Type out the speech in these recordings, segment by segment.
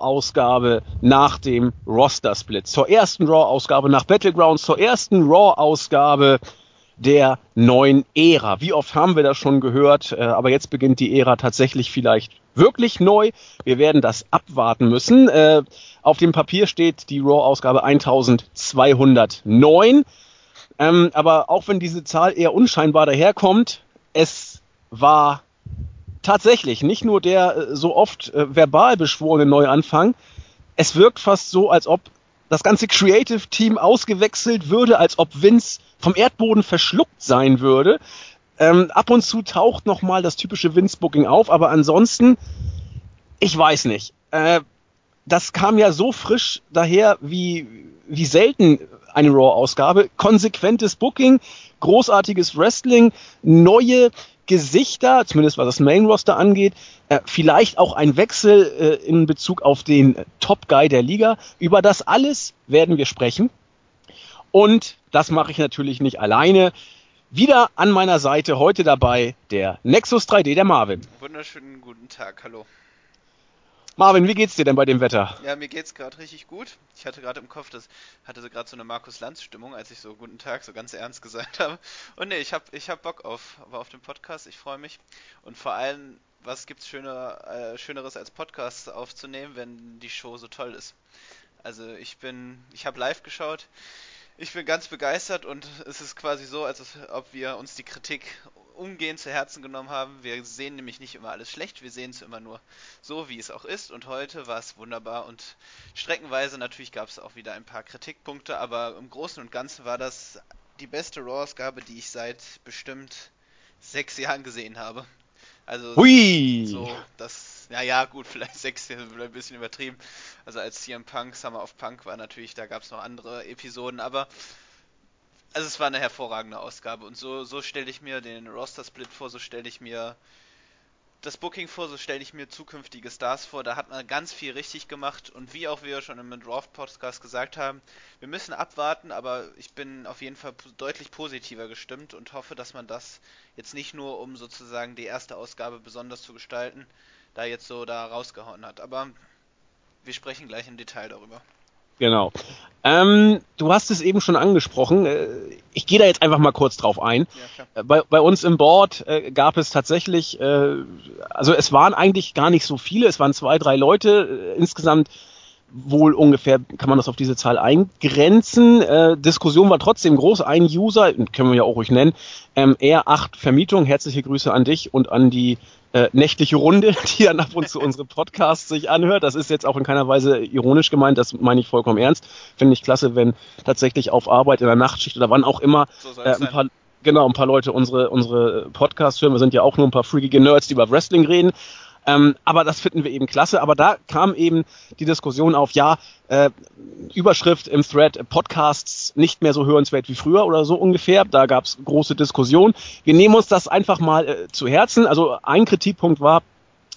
Raw-Ausgabe nach dem Roster-Split. Zur ersten Raw-Ausgabe nach Battlegrounds, zur ersten Raw-Ausgabe der neuen Ära. Wie oft haben wir das schon gehört? Äh, aber jetzt beginnt die Ära tatsächlich vielleicht wirklich neu. Wir werden das abwarten müssen. Äh, auf dem Papier steht die Raw-Ausgabe 1209. Ähm, aber auch wenn diese Zahl eher unscheinbar daherkommt, es war tatsächlich nicht nur der äh, so oft äh, verbal beschworene Neuanfang. Es wirkt fast so, als ob das ganze Creative Team ausgewechselt würde, als ob Vince vom Erdboden verschluckt sein würde. Ähm, ab und zu taucht nochmal das typische Vince-Booking auf, aber ansonsten, ich weiß nicht. Äh, das kam ja so frisch daher wie, wie selten eine Raw-Ausgabe. Konsequentes Booking, großartiges Wrestling, neue Gesichter, zumindest was das Main Roster angeht, äh, vielleicht auch ein Wechsel äh, in Bezug auf den Top Guy der Liga. Über das alles werden wir sprechen. Und das mache ich natürlich nicht alleine. Wieder an meiner Seite heute dabei der Nexus 3D, der Marvin. Wunderschönen guten Tag, hallo. Marvin, wie geht's dir denn bei dem Wetter? Ja, mir geht's gerade richtig gut. Ich hatte gerade im Kopf, das hatte so gerade so eine Markus Lanz Stimmung, als ich so guten Tag so ganz ernst gesagt habe. Und nee, ich hab ich hab Bock auf auf den Podcast, ich freue mich und vor allem was gibt's schöner, äh, schöneres als Podcast aufzunehmen, wenn die Show so toll ist. Also, ich bin ich habe live geschaut. Ich bin ganz begeistert und es ist quasi so, als ob wir uns die Kritik umgehend zu Herzen genommen haben. Wir sehen nämlich nicht immer alles schlecht, wir sehen es immer nur so, wie es auch ist. Und heute war es wunderbar und streckenweise natürlich gab es auch wieder ein paar Kritikpunkte, aber im Großen und Ganzen war das die beste Raw-Ausgabe, die ich seit bestimmt sechs Jahren gesehen habe. Also Hui. so, das, ja ja, gut, vielleicht sechs, vielleicht ein bisschen übertrieben. Also als CM Punk Summer of Punk war natürlich, da gab es noch andere Episoden, aber also es war eine hervorragende Ausgabe und so, so stelle ich mir den Roster-Split vor, so stelle ich mir das Booking vor, so stelle ich mir zukünftige Stars vor. Da hat man ganz viel richtig gemacht und wie auch wir schon im Draft-Podcast gesagt haben, wir müssen abwarten, aber ich bin auf jeden Fall deutlich positiver gestimmt und hoffe, dass man das jetzt nicht nur, um sozusagen die erste Ausgabe besonders zu gestalten, da jetzt so da rausgehauen hat. Aber wir sprechen gleich im Detail darüber. Genau. Ähm, du hast es eben schon angesprochen. Äh, ich gehe da jetzt einfach mal kurz drauf ein. Ja, bei, bei, uns im Board äh, gab es tatsächlich, äh, also es waren eigentlich gar nicht so viele, es waren zwei, drei Leute. Äh, insgesamt wohl ungefähr, kann man das auf diese Zahl eingrenzen. Äh, Diskussion war trotzdem groß. Ein User, können wir ja auch ruhig nennen, ähm, R8 Vermietung. Herzliche Grüße an dich und an die äh, nächtliche Runde, die dann ab und zu unsere Podcasts sich anhört. Das ist jetzt auch in keiner Weise ironisch gemeint, das meine ich vollkommen ernst. Finde ich klasse, wenn tatsächlich auf Arbeit in der Nachtschicht oder wann auch immer so äh, ein paar genau ein paar Leute unsere unsere Podcasts hören. Wir sind ja auch nur ein paar freakige Nerds, die über Wrestling reden. Ähm, aber das finden wir eben klasse. Aber da kam eben die Diskussion auf, ja, äh, Überschrift im Thread, Podcasts nicht mehr so hörenswert wie früher oder so ungefähr. Da gab es große Diskussionen. Wir nehmen uns das einfach mal äh, zu Herzen. Also ein Kritikpunkt war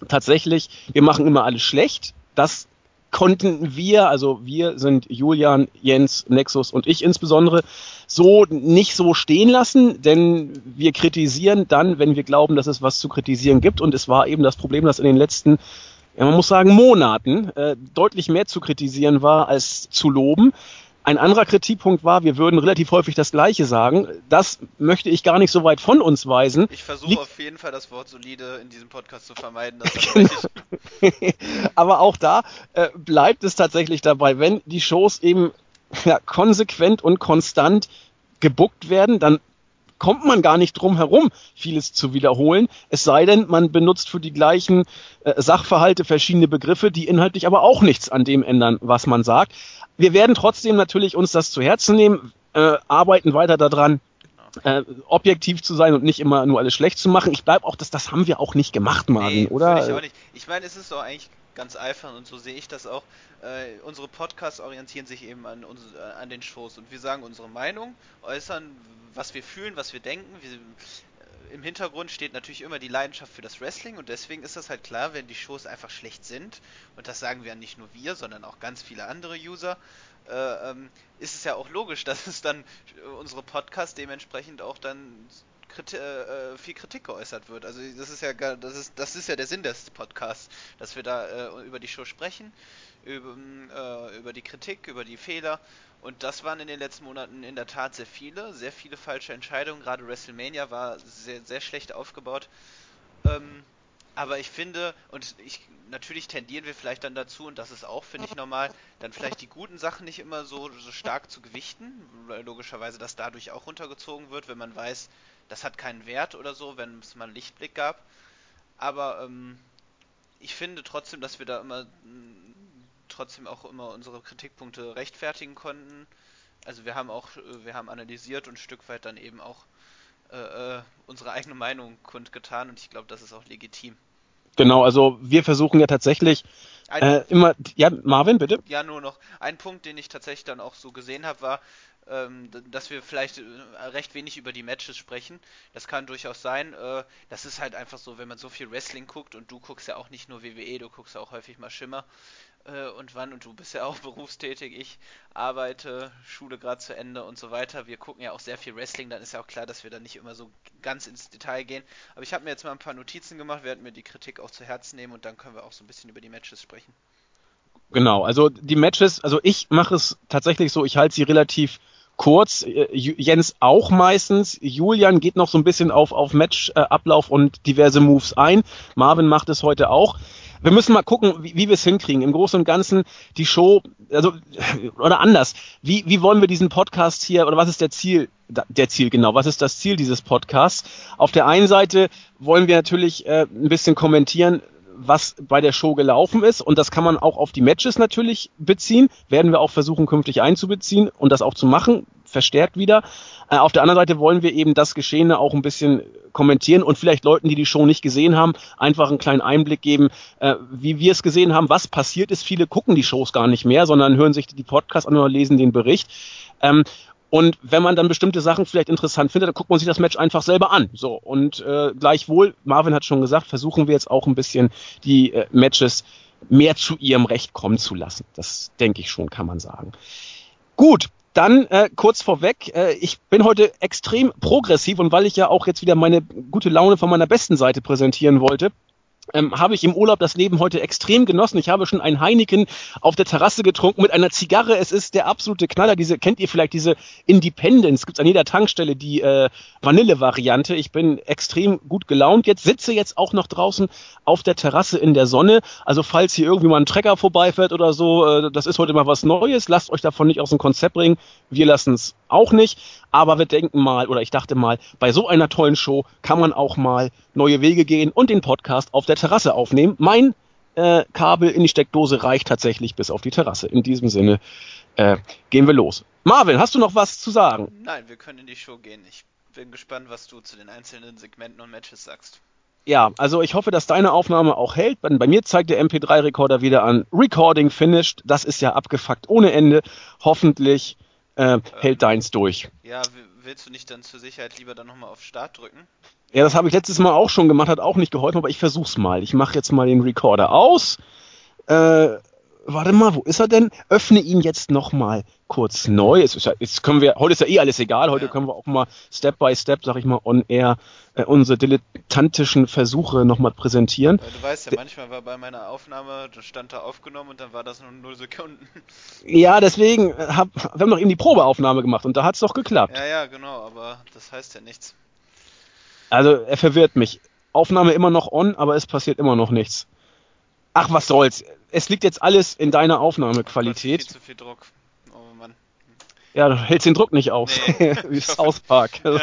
tatsächlich, wir machen immer alles schlecht. Das konnten wir, also wir sind Julian, Jens, Nexus und ich insbesondere, so nicht so stehen lassen, denn wir kritisieren dann, wenn wir glauben, dass es was zu kritisieren gibt. Und es war eben das Problem, dass in den letzten, ja, man muss sagen, Monaten äh, deutlich mehr zu kritisieren war als zu loben. Ein anderer Kritikpunkt war, wir würden relativ häufig das Gleiche sagen. Das möchte ich gar nicht so weit von uns weisen. Ich versuche auf jeden Fall das Wort solide in diesem Podcast zu vermeiden. Das Aber auch da äh, bleibt es tatsächlich dabei, wenn die Shows eben ja, konsequent und konstant gebuckt werden, dann kommt man gar nicht drum herum, vieles zu wiederholen. Es sei denn, man benutzt für die gleichen äh, Sachverhalte verschiedene Begriffe, die inhaltlich aber auch nichts an dem ändern, was man sagt. Wir werden trotzdem natürlich uns das zu Herzen nehmen, äh, arbeiten weiter daran, äh, objektiv zu sein und nicht immer nur alles schlecht zu machen. Ich glaube auch, dass das haben wir auch nicht gemacht, Marvin, nee, oder? Ich, auch nicht. ich meine, es ist doch eigentlich ganz einfach und so sehe ich das auch. Äh, unsere Podcasts orientieren sich eben an, uns, äh, an den Shows und wir sagen unsere Meinung, äußern, was wir fühlen, was wir denken. Wir, Im Hintergrund steht natürlich immer die Leidenschaft für das Wrestling und deswegen ist das halt klar, wenn die Shows einfach schlecht sind, und das sagen wir ja nicht nur wir, sondern auch ganz viele andere User, äh, ähm, ist es ja auch logisch, dass es dann unsere Podcasts dementsprechend auch dann Kriti äh, viel Kritik geäußert wird. Also das ist ja das ist das ist ja der Sinn des Podcasts, dass wir da äh, über die Show sprechen, über, äh, über die Kritik, über die Fehler und das waren in den letzten Monaten in der Tat sehr viele, sehr viele falsche Entscheidungen. Gerade WrestleMania war sehr, sehr schlecht aufgebaut. Ähm, aber ich finde, und ich natürlich tendieren wir vielleicht dann dazu, und das ist auch, finde ich, normal, dann vielleicht die guten Sachen nicht immer so, so stark zu gewichten, logischerweise das dadurch auch runtergezogen wird, wenn man weiß, das hat keinen Wert oder so, wenn es mal einen Lichtblick gab. Aber ähm, ich finde trotzdem, dass wir da immer trotzdem auch immer unsere Kritikpunkte rechtfertigen konnten. Also wir haben auch, wir haben analysiert und ein Stück weit dann eben auch äh, äh unsere eigene Meinung kundgetan und ich glaube, das ist auch legitim. Genau, also wir versuchen ja tatsächlich äh, immer, ja, Marvin, bitte. Ja, nur noch ein Punkt, den ich tatsächlich dann auch so gesehen habe, war, ähm, dass wir vielleicht äh, recht wenig über die Matches sprechen. Das kann durchaus sein. Äh, das ist halt einfach so, wenn man so viel Wrestling guckt und du guckst ja auch nicht nur WWE, du guckst ja auch häufig mal Schimmer äh, und wann und du bist ja auch berufstätig. Ich arbeite, Schule gerade zu Ende und so weiter. Wir gucken ja auch sehr viel Wrestling, dann ist ja auch klar, dass wir da nicht immer so ganz ins Detail gehen. Aber ich habe mir jetzt mal ein paar Notizen gemacht, werden mir die Kritik auch zu Herzen nehmen und dann können wir auch so ein bisschen über die Matches sprechen. Genau, also die Matches, also ich mache es tatsächlich so, ich halte sie relativ kurz. Äh, Jens auch meistens. Julian geht noch so ein bisschen auf, auf Matchablauf und diverse Moves ein. Marvin macht es heute auch. Wir müssen mal gucken, wie, wie wir es hinkriegen. Im Großen und Ganzen die Show, also oder anders. Wie, wie wollen wir diesen Podcast hier oder was ist der Ziel? Der Ziel genau. Was ist das Ziel dieses Podcasts? Auf der einen Seite wollen wir natürlich äh, ein bisschen kommentieren, was bei der Show gelaufen ist. Und das kann man auch auf die Matches natürlich beziehen. Werden wir auch versuchen, künftig einzubeziehen und das auch zu machen, verstärkt wieder. Äh, auf der anderen Seite wollen wir eben das Geschehene auch ein bisschen kommentieren und vielleicht Leuten, die die Show nicht gesehen haben, einfach einen kleinen Einblick geben, äh, wie wir es gesehen haben, was passiert ist. Viele gucken die Shows gar nicht mehr, sondern hören sich die Podcasts an oder lesen den Bericht. Ähm, und wenn man dann bestimmte Sachen vielleicht interessant findet, dann guckt man sich das Match einfach selber an. So und äh, gleichwohl, Marvin hat schon gesagt, versuchen wir jetzt auch ein bisschen die äh, Matches mehr zu ihrem Recht kommen zu lassen. Das denke ich schon, kann man sagen. Gut, dann äh, kurz vorweg, äh, ich bin heute extrem progressiv und weil ich ja auch jetzt wieder meine gute Laune von meiner besten Seite präsentieren wollte, ähm, habe ich im Urlaub das Leben heute extrem genossen. Ich habe schon ein Heineken auf der Terrasse getrunken mit einer Zigarre. Es ist der absolute Knaller. Diese kennt ihr vielleicht diese Independence? Gibt an jeder Tankstelle die äh, Vanille-Variante. Ich bin extrem gut gelaunt. Jetzt sitze jetzt auch noch draußen auf der Terrasse in der Sonne. Also falls hier irgendwie mal ein Trecker vorbeifährt oder so, äh, das ist heute mal was Neues. Lasst euch davon nicht aus dem Konzept bringen. Wir lassen es auch nicht. Aber wir denken mal, oder ich dachte mal, bei so einer tollen Show kann man auch mal neue Wege gehen und den Podcast auf der Terrasse aufnehmen. Mein äh, Kabel in die Steckdose reicht tatsächlich bis auf die Terrasse. In diesem Sinne äh, gehen wir los. Marvin, hast du noch was zu sagen? Nein, wir können in die Show gehen. Ich bin gespannt, was du zu den einzelnen Segmenten und Matches sagst. Ja, also ich hoffe, dass deine Aufnahme auch hält. Bei, bei mir zeigt der MP3-Rekorder wieder an Recording finished. Das ist ja abgefuckt ohne Ende. Hoffentlich äh, hält deins durch. Ja, willst du nicht dann zur Sicherheit lieber dann nochmal auf Start drücken? Ja, das habe ich letztes Mal auch schon gemacht, hat auch nicht geholfen, aber ich versuch's mal. Ich mache jetzt mal den Recorder aus. Äh, warte mal, wo ist er denn? Öffne ihn jetzt nochmal kurz neu. Es ist ja, jetzt können wir, heute ist ja eh alles egal, heute ja. können wir auch mal Step by Step, sag ich mal, on air äh, unsere dilettantischen Versuche nochmal präsentieren. Weil du weißt ja, manchmal war bei meiner Aufnahme, da stand da aufgenommen und dann war das nur 0 Sekunden. Ja, deswegen, äh, hab, wir haben doch eben die Probeaufnahme gemacht und da hat's doch geklappt. Ja, ja, genau, aber das heißt ja nichts. Also, er verwirrt mich. Aufnahme immer noch on, aber es passiert immer noch nichts. Ach, was soll's. Es liegt jetzt alles in deiner Aufnahmequalität. Viel zu viel Druck. Oh Mann. Ja, du hältst den Druck nicht aus. Nee, Wie South Park. Ja.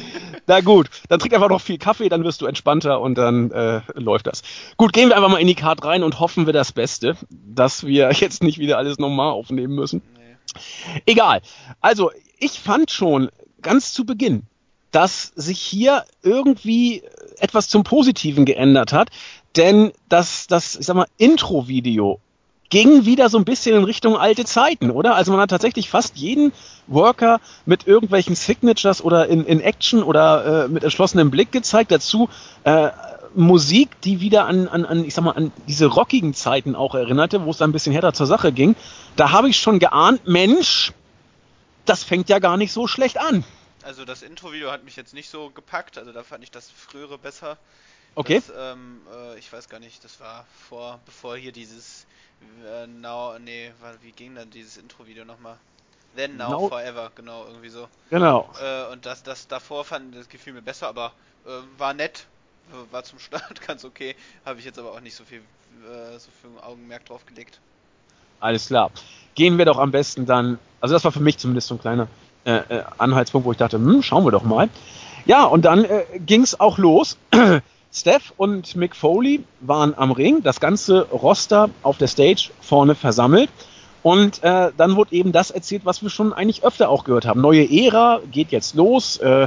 Na gut, dann trink einfach noch viel Kaffee, dann wirst du entspannter und dann äh, läuft das. Gut, gehen wir einfach mal in die Card rein und hoffen wir das Beste, dass wir jetzt nicht wieder alles nochmal aufnehmen müssen. Nee. Egal. Also, ich fand schon ganz zu Beginn, dass sich hier irgendwie etwas zum Positiven geändert hat, denn das, das, ich sag mal, Intro-Video ging wieder so ein bisschen in Richtung alte Zeiten, oder? Also man hat tatsächlich fast jeden Worker mit irgendwelchen Signatures oder in, in Action oder äh, mit entschlossenem Blick gezeigt. Dazu äh, Musik, die wieder an, an, an, ich sag mal, an diese rockigen Zeiten auch erinnerte, wo es ein bisschen härter zur Sache ging. Da habe ich schon geahnt, Mensch, das fängt ja gar nicht so schlecht an. Also das Intro-Video hat mich jetzt nicht so gepackt, also da fand ich das frühere besser. Okay. Das, ähm, äh, ich weiß gar nicht, das war vor, bevor hier dieses äh, Now, nee, wie ging dann dieses Intro-Video nochmal? Then, now, now, Forever, genau, irgendwie so. Genau. Äh, und das, das davor fand das Gefühl mir besser, aber äh, war nett, war zum Start ganz okay. Habe ich jetzt aber auch nicht so viel, äh, so viel Augenmerk drauf gelegt. Alles klar. Gehen wir doch am besten dann, also das war für mich zumindest so ein kleiner äh, äh, Anhaltspunkt, wo ich dachte, hm, schauen wir doch mal. Ja, und dann äh, ging es auch los. Steph und Mick Foley waren am Ring, das ganze Roster auf der Stage vorne versammelt. Und äh, dann wurde eben das erzählt, was wir schon eigentlich öfter auch gehört haben. Neue Ära geht jetzt los. Äh,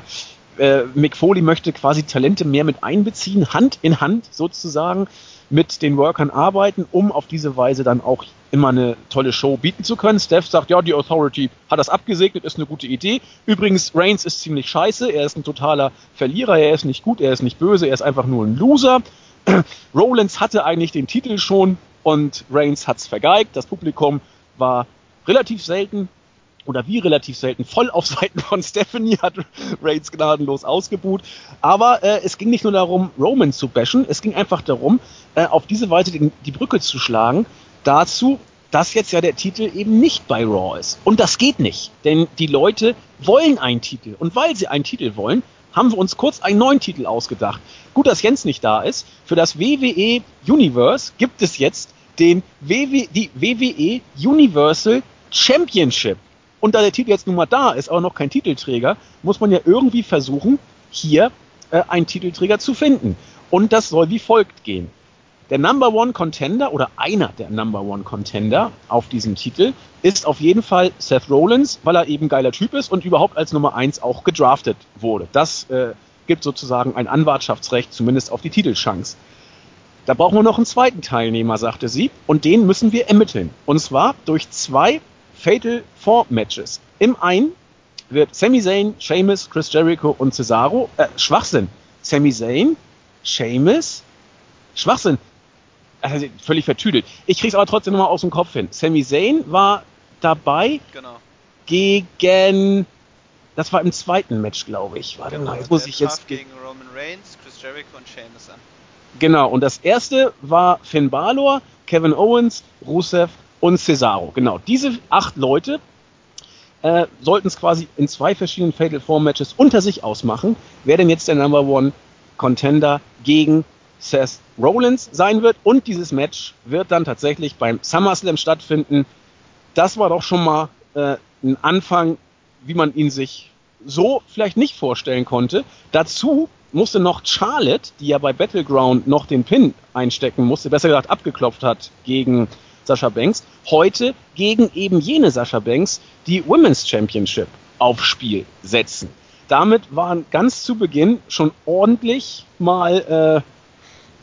äh, Mick Foley möchte quasi Talente mehr mit einbeziehen, Hand in Hand sozusagen mit den Workern arbeiten, um auf diese Weise dann auch immer eine tolle Show bieten zu können. Steph sagt, ja, die Authority hat das abgesegnet, ist eine gute Idee. Übrigens, Reigns ist ziemlich scheiße, er ist ein totaler Verlierer, er ist nicht gut, er ist nicht böse, er ist einfach nur ein Loser. Rollins hatte eigentlich den Titel schon und Reigns hat's vergeigt. Das Publikum war relativ selten oder wie relativ selten voll auf Seiten von Stephanie hat Reigns gnadenlos ausgebuht. Aber äh, es ging nicht nur darum, Roman zu bashen, es ging einfach darum, äh, auf diese Weise die, die Brücke zu schlagen dazu, dass jetzt ja der Titel eben nicht bei Raw ist. Und das geht nicht, denn die Leute wollen einen Titel. Und weil sie einen Titel wollen, haben wir uns kurz einen neuen Titel ausgedacht. Gut, dass Jens nicht da ist. Für das WWE Universe gibt es jetzt den WWE, die WWE Universal Championship. Und da der Titel jetzt nun mal da ist, aber noch kein Titelträger, muss man ja irgendwie versuchen, hier äh, einen Titelträger zu finden. Und das soll wie folgt gehen. Der Number One Contender oder einer der Number One Contender auf diesem Titel ist auf jeden Fall Seth Rollins, weil er eben geiler Typ ist und überhaupt als Nummer eins auch gedraftet wurde. Das äh, gibt sozusagen ein Anwartschaftsrecht, zumindest auf die Titelchance. Da brauchen wir noch einen zweiten Teilnehmer, sagte sie, und den müssen wir ermitteln. Und zwar durch zwei Fatal Four Matches. Im einen wird Sami Zayn, Sheamus, Chris Jericho und Cesaro, äh, Schwachsinn. Sami Zayn, Sheamus, Schwachsinn. Also völlig vertüdelt. Ich krieg's aber trotzdem nochmal aus dem Kopf hin. Sami Zayn war dabei genau. gegen, das war im zweiten Match, glaube ich. Warte genau, mal, jetzt muss ich jetzt gegen Roman Reigns, Chris Jericho und Sheamus an. Genau, und das erste war Finn Balor, Kevin Owens, Rusev und Cesaro. Genau, diese acht Leute äh, sollten es quasi in zwei verschiedenen Fatal Four Matches unter sich ausmachen, wer denn jetzt der Number One Contender gegen Seth Rollins sein wird. Und dieses Match wird dann tatsächlich beim SummerSlam stattfinden. Das war doch schon mal äh, ein Anfang, wie man ihn sich so vielleicht nicht vorstellen konnte. Dazu musste noch Charlotte, die ja bei Battleground noch den Pin einstecken musste, besser gesagt abgeklopft hat gegen Sascha Banks, heute gegen eben jene Sascha Banks die Women's Championship aufs Spiel setzen. Damit waren ganz zu Beginn schon ordentlich mal äh,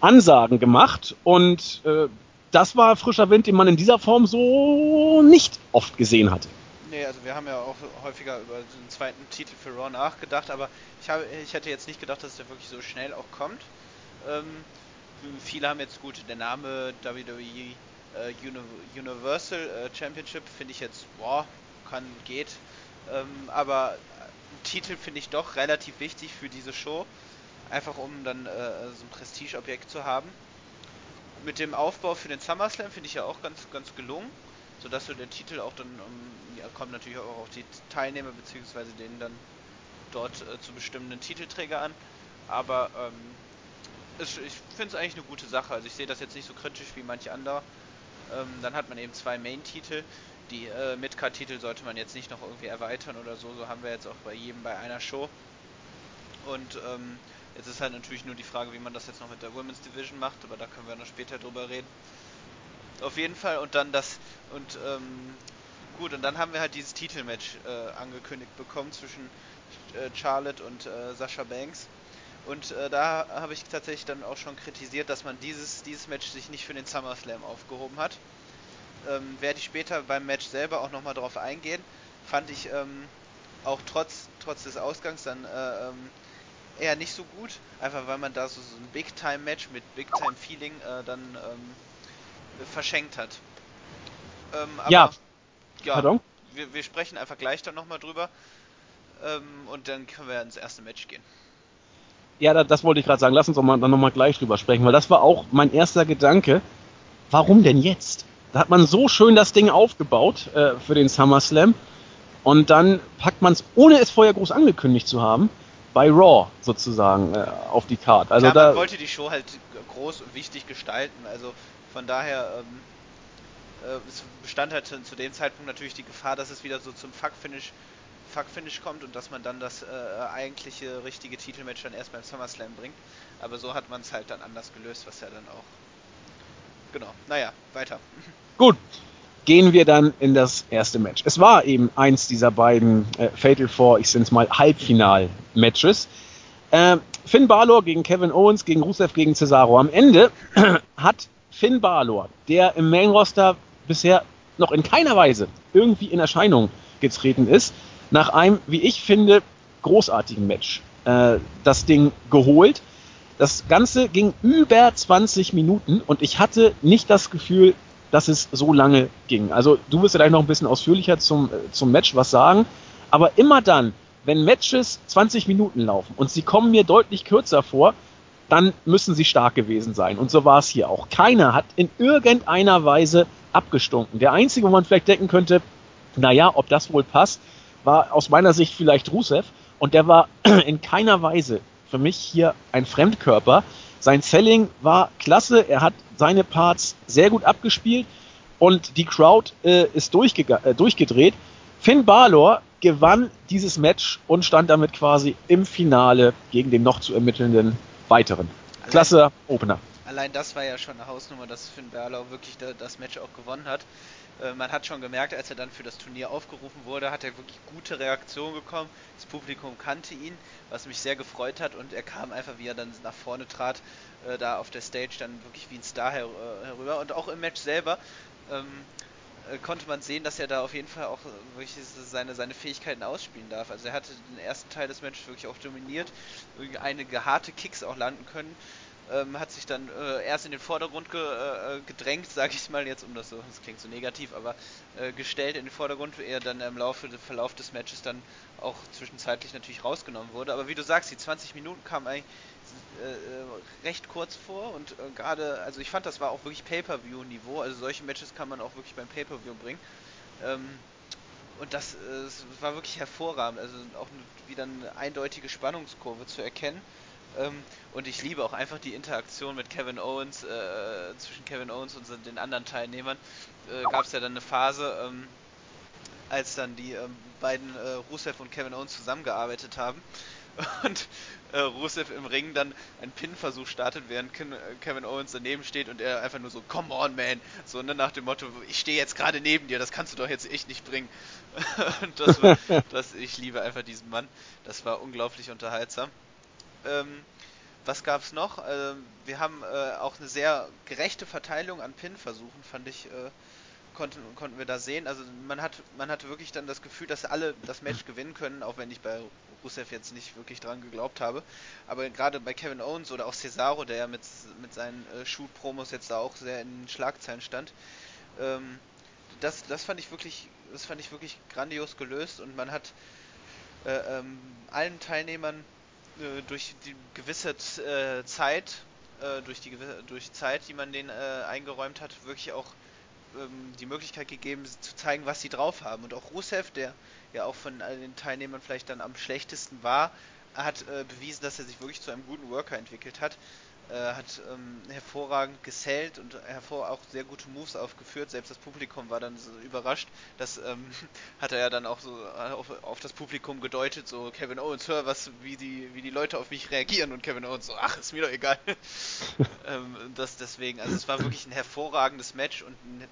Ansagen gemacht und äh, das war frischer Wind, den man in dieser Form so nicht oft gesehen hatte. Nee, also wir haben ja auch häufiger über den zweiten Titel für Raw nachgedacht, aber ich, habe, ich hätte jetzt nicht gedacht, dass der wirklich so schnell auch kommt. Ähm, viele haben jetzt gut, der Name WWE äh, Universal äh, Championship finde ich jetzt, boah, kann, geht. Ähm, aber Titel finde ich doch relativ wichtig für diese Show. Einfach um dann äh, so ein Prestigeobjekt zu haben. Mit dem Aufbau für den SummerSlam finde ich ja auch ganz, ganz gelungen. Sodass so der Titel auch dann, um, ja, kommt natürlich auch auf die Teilnehmer bzw. den dann dort äh, zu bestimmenden Titelträger an. Aber ähm, ich finde es eigentlich eine gute Sache. Also ich sehe das jetzt nicht so kritisch wie manche andere. Ähm, dann hat man eben zwei Main-Titel. Die äh, Midcard-Titel sollte man jetzt nicht noch irgendwie erweitern oder so. So haben wir jetzt auch bei jedem bei einer Show. Und ähm, jetzt ist halt natürlich nur die Frage, wie man das jetzt noch mit der Women's Division macht, aber da können wir noch später drüber reden. Auf jeden Fall und dann das und ähm, gut und dann haben wir halt dieses Titelmatch äh, angekündigt bekommen zwischen äh, Charlotte und äh, Sascha Banks. Und äh, da habe ich tatsächlich dann auch schon kritisiert, dass man dieses, dieses Match sich nicht für den SummerSlam aufgehoben hat. Ähm, werde ich später beim Match selber auch nochmal drauf eingehen. Fand ich ähm, auch trotz, trotz des Ausgangs dann äh, ähm, eher nicht so gut. Einfach weil man da so, so ein Big-Time-Match mit Big-Time-Feeling äh, dann ähm, verschenkt hat. Ähm, aber, ja. ja Pardon? Wir, wir sprechen einfach gleich dann nochmal drüber. Ähm, und dann können wir ins erste Match gehen. Ja, das wollte ich gerade sagen. Lass uns doch mal, dann nochmal gleich drüber sprechen, weil das war auch mein erster Gedanke. Warum denn jetzt? Da hat man so schön das Ding aufgebaut äh, für den SummerSlam und dann packt man es, ohne es vorher groß angekündigt zu haben, bei Raw sozusagen äh, auf die Karte. Also Klar, da man wollte die Show halt groß und wichtig gestalten. Also von daher ähm, äh, es bestand halt zu, zu, dem Zeitpunkt natürlich die Gefahr, dass es wieder so zum Fuck-Finish Fuck-Finish kommt und dass man dann das äh, eigentliche richtige Titelmatch dann erst beim SummerSlam bringt. Aber so hat man es halt dann anders gelöst, was ja dann auch. Genau. Naja, weiter. Gut. Gehen wir dann in das erste Match. Es war eben eins dieser beiden äh, Fatal Four, ich es mal Halbfinal-Matches. Äh, Finn Balor gegen Kevin Owens, gegen Rusev, gegen Cesaro. Am Ende hat Finn Balor, der im Main Roster bisher noch in keiner Weise irgendwie in Erscheinung getreten ist, nach einem, wie ich finde, großartigen Match äh, das Ding geholt. Das Ganze ging über 20 Minuten und ich hatte nicht das Gefühl, dass es so lange ging. Also du wirst vielleicht noch ein bisschen ausführlicher zum, zum Match was sagen, aber immer dann, wenn Matches 20 Minuten laufen und sie kommen mir deutlich kürzer vor, dann müssen sie stark gewesen sein. Und so war es hier auch. Keiner hat in irgendeiner Weise abgestunken. Der einzige, wo man vielleicht denken könnte, naja, ob das wohl passt, war aus meiner Sicht vielleicht Rusev. Und der war in keiner Weise für mich hier ein Fremdkörper. Sein Selling war klasse. Er hat seine Parts sehr gut abgespielt. Und die Crowd äh, ist äh, durchgedreht. Finn Balor gewann dieses Match und stand damit quasi im Finale gegen den noch zu ermittelnden weiteren. Allein, Klasse Opener. Allein das war ja schon eine Hausnummer, dass Finn Balor wirklich das Match auch gewonnen hat. Äh, man hat schon gemerkt, als er dann für das Turnier aufgerufen wurde, hat er wirklich gute Reaktionen bekommen. Das Publikum kannte ihn, was mich sehr gefreut hat und er kam einfach, wie er dann nach vorne trat, äh, da auf der Stage dann wirklich wie ein Star her äh, herüber. Und auch im Match selber ähm, äh, konnte man sehen, dass er da auf jeden Fall auch wirklich seine, seine Fähigkeiten ausspielen darf. Also er hatte den ersten Teil des Matches wirklich auch dominiert, einige harte Kicks auch landen können. Ähm, hat sich dann äh, erst in den Vordergrund ge, äh, gedrängt, sage ich mal jetzt, um das so, das klingt so negativ, aber äh, gestellt in den Vordergrund, er dann im Laufe des Verlauf des Matches dann auch zwischenzeitlich natürlich rausgenommen wurde. Aber wie du sagst, die 20 Minuten kamen eigentlich äh, äh, recht kurz vor und äh, gerade, also ich fand, das war auch wirklich Pay-Per-View-Niveau, also solche Matches kann man auch wirklich beim Pay-Per-View bringen. Ähm, und das, das, war wirklich hervorragend, also auch wieder eine eindeutige Spannungskurve zu erkennen. Ähm, und ich liebe auch einfach die Interaktion mit Kevin Owens, äh, zwischen Kevin Owens und den anderen Teilnehmern. Äh, Gab es ja dann eine Phase, ähm, als dann die ähm, beiden äh, Rusev und Kevin Owens zusammengearbeitet haben und äh, Rusev im Ring dann einen Pin-Versuch startet, während Kevin Owens daneben steht und er einfach nur so, come on, man, so ne, nach dem Motto, ich stehe jetzt gerade neben dir, das kannst du doch jetzt echt nicht bringen. und das, war, das, ich liebe einfach diesen Mann, das war unglaublich unterhaltsam. Ähm, was gab's noch? Ähm, wir haben äh, auch eine sehr gerechte Verteilung an Pin-Versuchen, fand ich, äh, konnten, konnten wir da sehen. Also man hat man hatte wirklich dann das Gefühl, dass alle das Match gewinnen können, auch wenn ich bei Rusev jetzt nicht wirklich dran geglaubt habe. Aber gerade bei Kevin Owens oder auch Cesaro, der ja mit, mit seinen äh, Shoot-Promos jetzt da auch sehr in Schlagzeilen stand, ähm, das, das fand ich wirklich, das fand ich wirklich grandios gelöst und man hat äh, ähm, allen Teilnehmern durch die gewisse äh, Zeit, äh, durch die durch Zeit, die man denen äh, eingeräumt hat, wirklich auch ähm, die Möglichkeit gegeben, zu zeigen, was sie drauf haben. Und auch Rusev, der ja auch von den Teilnehmern vielleicht dann am schlechtesten war, hat äh, bewiesen, dass er sich wirklich zu einem guten Worker entwickelt hat. Äh, hat ähm, hervorragend gesellt und hervor auch sehr gute Moves aufgeführt. Selbst das Publikum war dann so überrascht. Das ähm, hat er ja dann auch so auf, auf, das Publikum gedeutet, so Kevin Owens, hör was, wie die, wie die Leute auf mich reagieren und Kevin Owens so, ach, ist mir doch egal. ähm, das deswegen, also es war wirklich ein hervorragendes Match und ein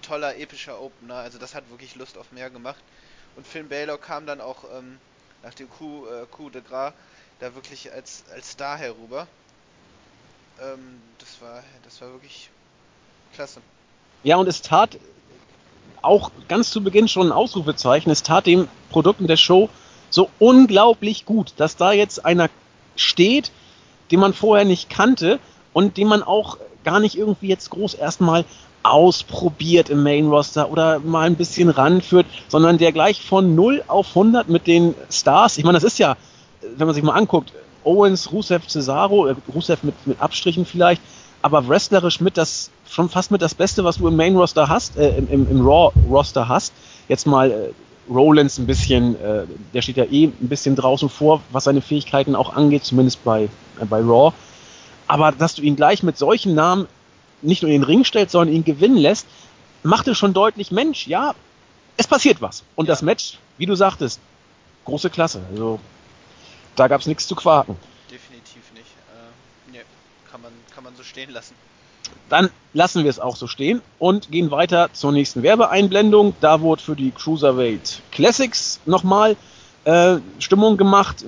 toller, epischer Opener. Also das hat wirklich Lust auf mehr gemacht. Und Finn Balor kam dann auch ähm, nach dem Coup, äh, Coup de Gras da wirklich als, als Star herüber. Ähm, das, war, das war wirklich klasse. Ja, und es tat auch ganz zu Beginn schon ein Ausrufezeichen. Es tat den Produkten der Show so unglaublich gut, dass da jetzt einer steht, den man vorher nicht kannte und den man auch gar nicht irgendwie jetzt groß erstmal ausprobiert im Main Roster oder mal ein bisschen ranführt, sondern der gleich von 0 auf 100 mit den Stars, ich meine, das ist ja, wenn man sich mal anguckt, Owens, Rusev, Cesaro, äh, Rusev mit, mit Abstrichen vielleicht, aber wrestlerisch mit das, schon fast mit das Beste, was du im Main Roster hast, äh, im, im, im Raw Roster hast. Jetzt mal äh, Rollins ein bisschen, äh, der steht ja eh ein bisschen draußen vor, was seine Fähigkeiten auch angeht, zumindest bei, äh, bei Raw. Aber dass du ihn gleich mit solchen Namen nicht nur in den Ring stellst, sondern ihn gewinnen lässt, machte schon deutlich, Mensch, ja, es passiert was. Und ja. das Match, wie du sagtest, große Klasse. Also da gab es nichts zu quaken. Definitiv nicht. Äh, nee, kann man, kann man so stehen lassen. Dann lassen wir es auch so stehen und gehen weiter zur nächsten Werbeeinblendung. Da wurde für die Cruiserweight Classics nochmal äh, Stimmung gemacht.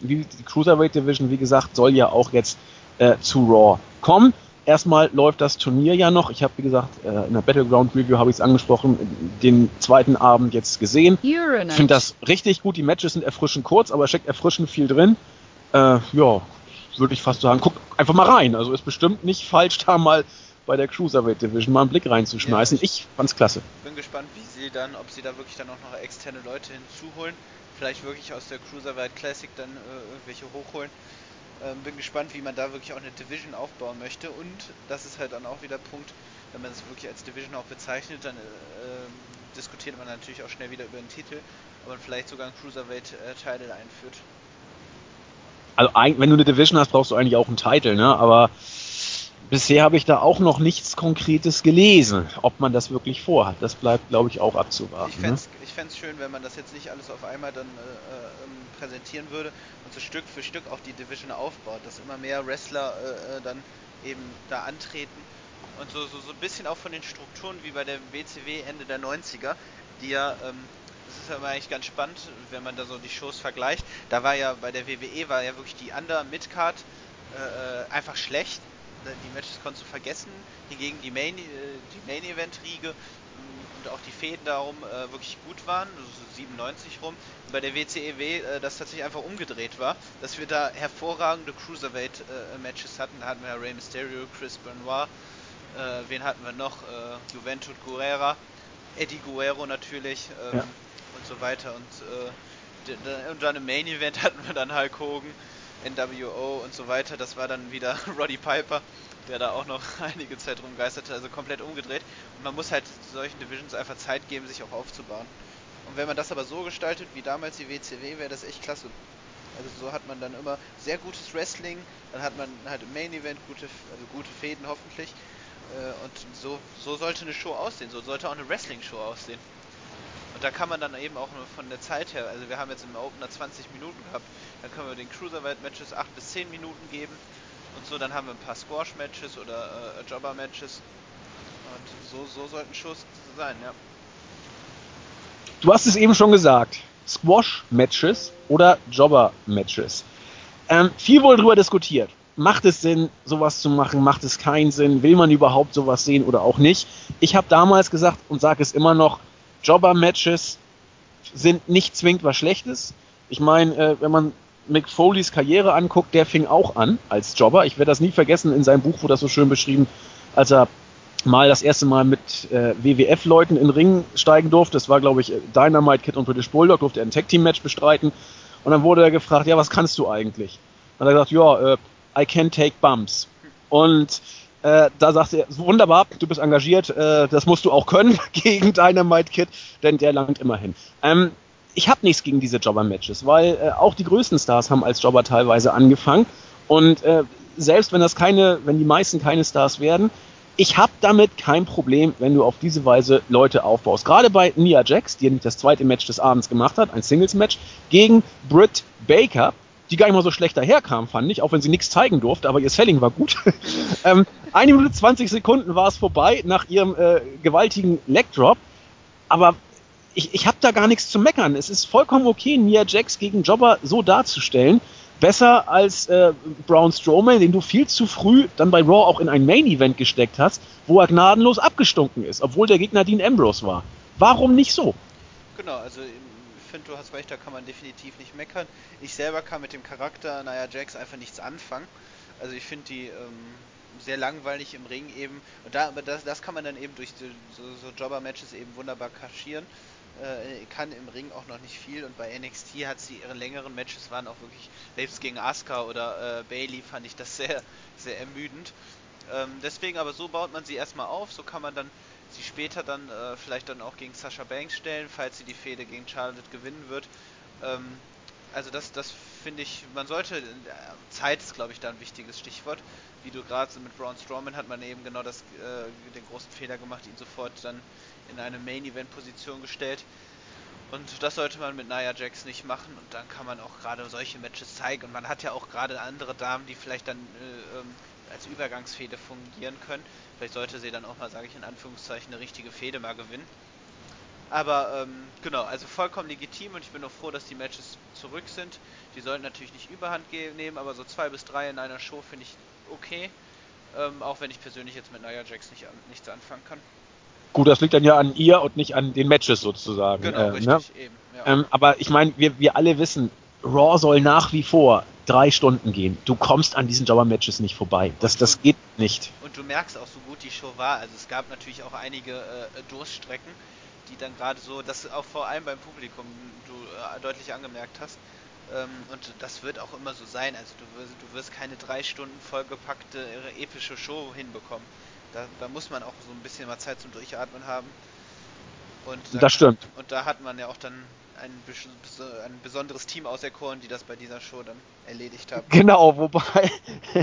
Die, die Cruiserweight Division, wie gesagt, soll ja auch jetzt äh, zu Raw kommen. Erstmal läuft das Turnier ja noch. Ich habe, wie gesagt, äh, in der Battleground Review habe ich es angesprochen, den zweiten Abend jetzt gesehen. Ich finde das richtig gut. Die Matches sind erfrischend kurz, aber es steckt erfrischend viel drin. Äh, ja, würde ich fast sagen, guck einfach mal rein. Also ist bestimmt nicht falsch, da mal bei der Cruiserweight Division mal einen Blick reinzuschmeißen. Ja, ich, ich fand's klasse. Bin gespannt, wie sie dann, ob sie da wirklich dann auch noch externe Leute hinzuholen. Vielleicht wirklich aus der Cruiserweight Classic dann äh, irgendwelche hochholen. Ähm, bin gespannt, wie man da wirklich auch eine Division aufbauen möchte. Und das ist halt dann auch wieder Punkt, wenn man es wirklich als Division auch bezeichnet, dann äh, diskutiert man natürlich auch schnell wieder über den Titel, aber vielleicht sogar einen Cruiserweight-Title äh, einführt. Also wenn du eine Division hast, brauchst du eigentlich auch einen Titel, ne? Aber bisher habe ich da auch noch nichts Konkretes gelesen, ob man das wirklich vorhat. Das bleibt, glaube ich, auch abzuwarten. Ich fände es ne? Schön, wenn man das jetzt nicht alles auf einmal dann äh, äh, präsentieren würde und so Stück für Stück auch die Division aufbaut, dass immer mehr Wrestler äh, äh dann eben da antreten und so, so, so ein bisschen auch von den Strukturen wie bei der WCW Ende der 90er, die ja, ähm, das ist ja eigentlich ganz spannend, wenn man da so die Shows vergleicht. Da war ja bei der WWE war ja wirklich die Under-Midcard äh, äh, einfach schlecht. Die Matches konntest du vergessen. Hingegen die Main, die Main Event Riege und auch die Fäden darum äh, wirklich gut waren, so 97 rum. Und bei der WCEW e äh, das tatsächlich einfach umgedreht war, dass wir da hervorragende Cruiserweight-Matches hatten. Da hatten wir ja Rey Mysterio, Chris Benoit, äh, wen hatten wir noch? Äh, Juventud Guerrera, Eddie Guerrero natürlich ähm, ja. und so weiter. Und, äh, und dann im Main Event hatten wir dann Hulk Hogan, NWO und so weiter. Das war dann wieder Roddy Piper der da auch noch einige Zeit rumgeisterte, also komplett umgedreht. Und man muss halt solchen Divisions einfach Zeit geben, sich auch aufzubauen. Und wenn man das aber so gestaltet wie damals die WCW, wäre das echt klasse. Also so hat man dann immer sehr gutes Wrestling, dann hat man halt im Main Event gute, also gute Fäden hoffentlich. Äh, und so, so sollte eine Show aussehen, so sollte auch eine Wrestling-Show aussehen. Und da kann man dann eben auch von der Zeit her, also wir haben jetzt im Opener 20 Minuten gehabt, dann können wir den Cruiserweight-Matches 8 bis 10 Minuten geben und so, dann haben wir ein paar Squash-Matches oder äh, Jobber-Matches. Und so, so sollten Shows sein, ja. Du hast es eben schon gesagt. Squash-Matches oder Jobber-Matches. Ähm, viel wohl drüber diskutiert. Macht es Sinn, sowas zu machen? Macht es keinen Sinn? Will man überhaupt sowas sehen oder auch nicht? Ich habe damals gesagt und sage es immer noch, Jobber-Matches sind nicht zwingend was Schlechtes. Ich meine, äh, wenn man Mick Foleys Karriere anguckt, der fing auch an als Jobber. Ich werde das nie vergessen, in seinem Buch wurde das so schön beschrieben, als er mal das erste Mal mit äh, WWF-Leuten in Ring steigen durfte. Das war, glaube ich, Dynamite Kid und British Bulldog, durfte er ein Tag-Team-Match bestreiten. Und dann wurde er gefragt, ja, was kannst du eigentlich? Und er hat gesagt, ja, äh, I can take bumps. Und äh, da sagte er, wunderbar, du bist engagiert, äh, das musst du auch können gegen Dynamite Kid, denn der langt immerhin. Ähm, ich habe nichts gegen diese Jobber-Matches, weil äh, auch die größten Stars haben als Jobber teilweise angefangen. Und äh, selbst wenn das keine, wenn die meisten keine Stars werden, ich habe damit kein Problem, wenn du auf diese Weise Leute aufbaust. Gerade bei Nia Jax, die nicht das zweite Match des Abends gemacht hat, ein Singles-Match, gegen Britt Baker, die gar nicht mal so schlecht daherkam, fand ich, auch wenn sie nichts zeigen durfte, aber ihr Selling war gut. ähm, eine Minute 20 Sekunden war es vorbei nach ihrem äh, gewaltigen Leg Drop. Aber ich, ich habe da gar nichts zu meckern. Es ist vollkommen okay, Nia Jax gegen Jobber so darzustellen. Besser als äh, Braun Strowman, den du viel zu früh dann bei Raw auch in ein Main-Event gesteckt hast, wo er gnadenlos abgestunken ist, obwohl der Gegner Dean Ambrose war. Warum nicht so? Genau, also ich finde, du hast recht, da kann man definitiv nicht meckern. Ich selber kann mit dem Charakter Nia Jax einfach nichts anfangen. Also ich finde die ähm, sehr langweilig im Ring eben. Und da, das, das kann man dann eben durch so, so Jobber-Matches eben wunderbar kaschieren. Äh, kann im Ring auch noch nicht viel und bei NXT hat sie ihre längeren Matches waren auch wirklich, selbst gegen Asuka oder äh, Bailey fand ich das sehr, sehr ermüdend. Ähm, deswegen aber so baut man sie erstmal auf, so kann man dann sie später dann äh, vielleicht dann auch gegen Sasha Banks stellen, falls sie die Fehde gegen Charlotte gewinnen wird. Ähm, also das, das finde ich, man sollte, äh, Zeit ist glaube ich da ein wichtiges Stichwort. Wie du gerade so mit Braun Strowman hat man eben genau das, äh, den großen Fehler gemacht, ihn sofort dann in eine Main-Event-Position gestellt. Und das sollte man mit Nia Jax nicht machen und dann kann man auch gerade solche Matches zeigen. Und man hat ja auch gerade andere Damen, die vielleicht dann äh, ähm, als Übergangsfehde fungieren können. Vielleicht sollte sie dann auch mal, sage ich in Anführungszeichen, eine richtige Fehde mal gewinnen. Aber ähm, genau, also vollkommen legitim und ich bin auch froh, dass die Matches zurück sind. Die sollten natürlich nicht überhand nehmen, aber so zwei bis drei in einer Show finde ich okay. Ähm, auch wenn ich persönlich jetzt mit Nia Jax nicht, nichts anfangen kann. Gut, das liegt dann ja an ihr und nicht an den Matches sozusagen. Genau, äh, richtig, ne? eben. Ja. Ähm, aber ich meine, wir, wir alle wissen, Raw soll nach wie vor drei Stunden gehen. Du kommst an diesen Jobber-Matches nicht vorbei. Das, das geht nicht. Und du merkst auch, so gut die Show war. Also es gab natürlich auch einige äh, Durststrecken, die dann gerade so, das auch vor allem beim Publikum du äh, deutlich angemerkt hast. Ähm, und das wird auch immer so sein. Also du, du wirst keine drei Stunden vollgepackte, äh, epische Show hinbekommen. Da, da, muss man auch so ein bisschen mal Zeit zum Durchatmen haben. Und da das stimmt. und da hat man ja auch dann ein, ein, besonderes Team auserkoren, die das bei dieser Show dann erledigt haben. Genau, wobei,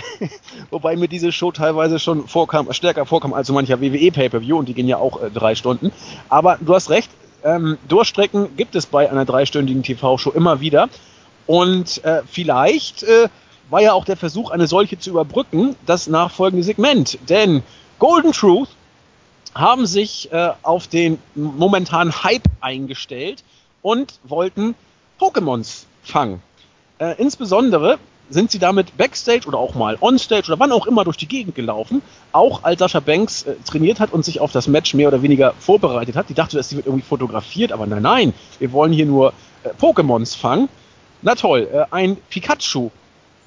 wobei mir diese Show teilweise schon vorkam, stärker vorkam als so mancher WWE Pay-Per-View und die gehen ja auch äh, drei Stunden. Aber du hast recht, ähm, Durchstrecken gibt es bei einer dreistündigen TV-Show immer wieder. Und äh, vielleicht äh, war ja auch der Versuch, eine solche zu überbrücken, das nachfolgende Segment. Denn Golden Truth haben sich äh, auf den momentanen Hype eingestellt und wollten Pokémons fangen. Äh, insbesondere sind sie damit backstage oder auch mal onstage oder wann auch immer durch die Gegend gelaufen, auch als Sascha Banks äh, trainiert hat und sich auf das Match mehr oder weniger vorbereitet hat. Die dachte, dass sie wird irgendwie fotografiert, aber nein, nein, wir wollen hier nur äh, Pokémons fangen. Na toll, äh, ein Pikachu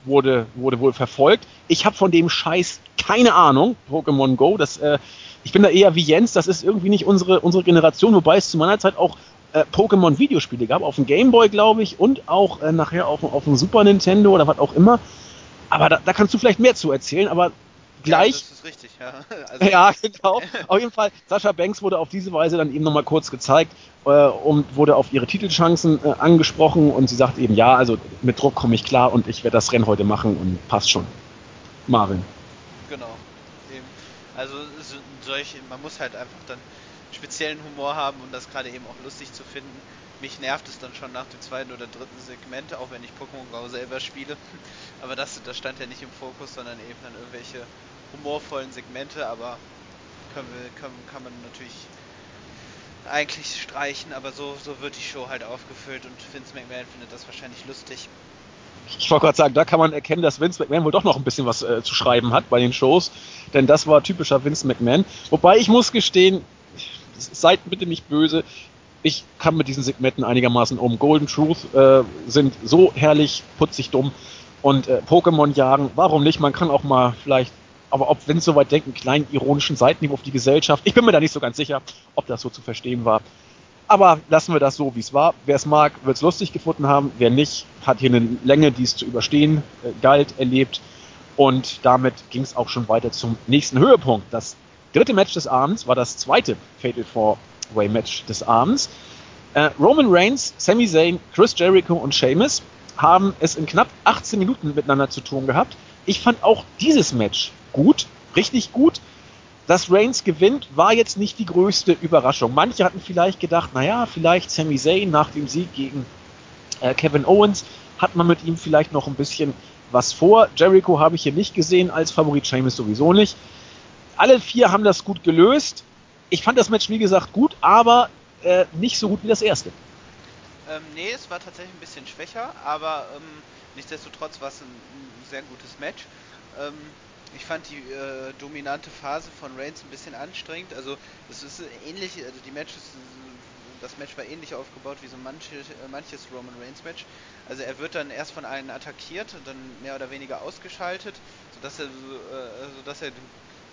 wurde, wurde wohl verfolgt. Ich habe von dem Scheiß keine Ahnung, Pokémon Go. Das, äh, ich bin da eher wie Jens, das ist irgendwie nicht unsere, unsere Generation, wobei es zu meiner Zeit auch äh, Pokémon-Videospiele gab, auf dem Gameboy, glaube ich, und auch äh, nachher auf, auf dem Super Nintendo oder was auch immer. Aber da, da kannst du vielleicht mehr zu erzählen, aber gleich. Ja, das ist richtig, ja. Also ja, genau. auf jeden Fall, Sascha Banks wurde auf diese Weise dann eben nochmal kurz gezeigt äh, und wurde auf ihre Titelchancen äh, angesprochen und sie sagt eben, ja, also mit Druck komme ich klar und ich werde das Rennen heute machen und passt schon. Marvin. Genau. Eben. Also solche, man muss halt einfach dann speziellen Humor haben, um das gerade eben auch lustig zu finden. Mich nervt es dann schon nach dem zweiten oder dritten Segment, auch wenn ich Pokémon Go selber spiele. Aber das, das stand ja nicht im Fokus, sondern eben dann irgendwelche humorvollen Segmente, aber können wir, können, kann man natürlich eigentlich streichen, aber so, so wird die Show halt aufgefüllt und Vince McMahon findet das wahrscheinlich lustig. Ich wollte gerade sagen, da kann man erkennen, dass Vince McMahon wohl doch noch ein bisschen was äh, zu schreiben hat bei den Shows, denn das war typischer Vince McMahon. Wobei ich muss gestehen, seid bitte nicht böse, ich kann mit diesen Segmenten einigermaßen um. Golden Truth äh, sind so herrlich, putzig dumm und äh, Pokémon jagen, warum nicht? Man kann auch mal vielleicht aber ob wenn soweit denken, kleinen ironischen Seitenhieb auf die Gesellschaft. Ich bin mir da nicht so ganz sicher, ob das so zu verstehen war. Aber lassen wir das so, wie es war. Wer es mag, wird es lustig gefunden haben. Wer nicht, hat hier eine Länge, die es zu überstehen äh, galt, erlebt. Und damit ging es auch schon weiter zum nächsten Höhepunkt. Das dritte Match des Abends war das zweite Fatal Four Way Match des Abends. Äh, Roman Reigns, Sami Zayn, Chris Jericho und Sheamus haben es in knapp 18 Minuten miteinander zu tun gehabt. Ich fand auch dieses Match gut, richtig gut. Dass Reigns gewinnt, war jetzt nicht die größte Überraschung. Manche hatten vielleicht gedacht, naja, vielleicht Sami Zayn nach dem Sieg gegen äh, Kevin Owens hat man mit ihm vielleicht noch ein bisschen was vor. Jericho habe ich hier nicht gesehen als Favorit, Sheamus sowieso nicht. Alle vier haben das gut gelöst. Ich fand das Match, wie gesagt, gut, aber äh, nicht so gut wie das erste. Ähm, nee, es war tatsächlich ein bisschen schwächer, aber ähm, nichtsdestotrotz war es ein, ein, sehr gutes Match. Ähm, ich fand die äh, dominante Phase von Reigns ein bisschen anstrengend. Also es ist ähnlich, also die Matches das Match war ähnlich aufgebaut wie so manche, äh, manches Roman Reigns Match. Also er wird dann erst von allen attackiert und dann mehr oder weniger ausgeschaltet, sodass er, äh, sodass er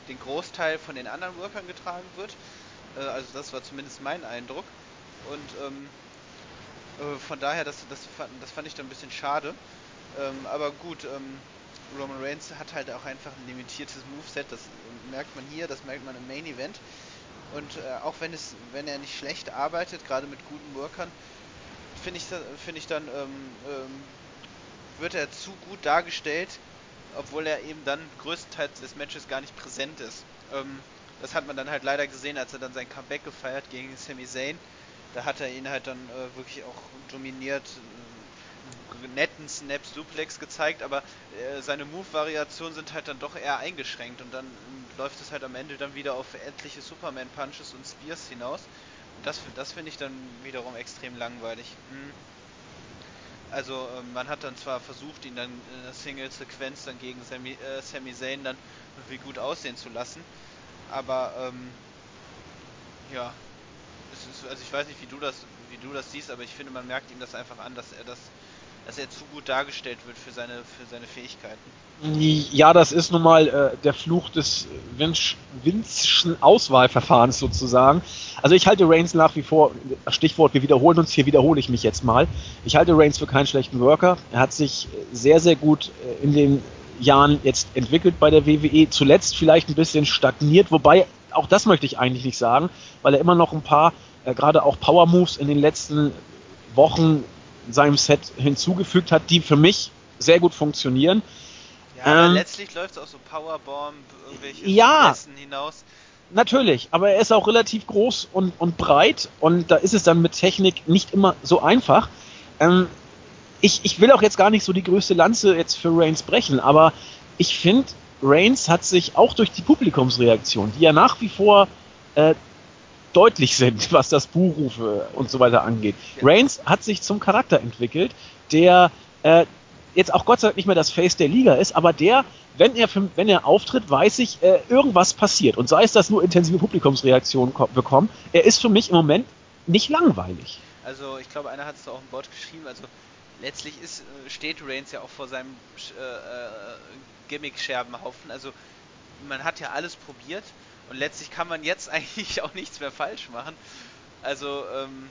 den Großteil von den anderen Workern getragen wird. Äh, also das war zumindest mein Eindruck. Und ähm, äh, von daher, das, das, fand, das fand ich dann ein bisschen schade. Ähm, aber gut, ähm, Roman Reigns hat halt auch einfach ein limitiertes Moveset. Das merkt man hier, das merkt man im Main Event. Und äh, auch wenn es, wenn er nicht schlecht arbeitet, gerade mit guten Workern, finde ich, finde ich dann ähm, ähm, wird er zu gut dargestellt, obwohl er eben dann größtenteils des Matches gar nicht präsent ist. Ähm, das hat man dann halt leider gesehen, als er dann sein Comeback gefeiert gegen Sami Zayn. Da hat er ihn halt dann äh, wirklich auch dominiert, netten Snap Suplex gezeigt, aber äh, seine Move-Variationen sind halt dann doch eher eingeschränkt und dann äh, läuft es halt am Ende dann wieder auf etliche Superman-Punches und Spears hinaus. Und das, das finde ich dann wiederum extrem langweilig. Hm. Also äh, man hat dann zwar versucht, ihn dann in einer Single-Sequenz dann gegen Sami, äh, Sami Zayn dann irgendwie gut aussehen zu lassen, aber ähm, ja, ist, also ich weiß nicht, wie du das, wie du das siehst, aber ich finde, man merkt ihm das einfach an, dass er das dass er zu gut dargestellt wird für seine, für seine Fähigkeiten. Ja, das ist nun mal äh, der Fluch des Winzschen Auswahlverfahrens sozusagen. Also ich halte Reigns nach wie vor, Stichwort, wir wiederholen uns, hier wiederhole ich mich jetzt mal. Ich halte Reigns für keinen schlechten Worker. Er hat sich sehr, sehr gut äh, in den Jahren jetzt entwickelt bei der WWE. Zuletzt vielleicht ein bisschen stagniert, wobei auch das möchte ich eigentlich nicht sagen, weil er immer noch ein paar, äh, gerade auch Power Moves in den letzten Wochen seinem Set hinzugefügt hat, die für mich sehr gut funktionieren. Ja, aber ähm, letztlich läuft es auch so Powerbomb, irgendwelche ja, hinaus. Natürlich, aber er ist auch relativ groß und, und breit und da ist es dann mit Technik nicht immer so einfach. Ähm, ich, ich will auch jetzt gar nicht so die größte Lanze jetzt für Reigns brechen, aber ich finde, Reigns hat sich auch durch die Publikumsreaktion, die ja nach wie vor äh, deutlich sind, was das Buchrufe und so weiter angeht. Ja. Reigns hat sich zum Charakter entwickelt, der äh, jetzt auch Gott sei Dank nicht mehr das Face der Liga ist, aber der, wenn er, wenn er auftritt, weiß ich, äh, irgendwas passiert. Und sei es, dass nur intensive Publikumsreaktionen bekommen, er ist für mich im Moment nicht langweilig. Also ich glaube, einer hat es auch im Board geschrieben, also letztlich ist, äh, steht Reigns ja auch vor seinem äh, äh, Gimmick-Scherbenhaufen. Also man hat ja alles probiert und letztlich kann man jetzt eigentlich auch nichts mehr falsch machen. Also, ähm,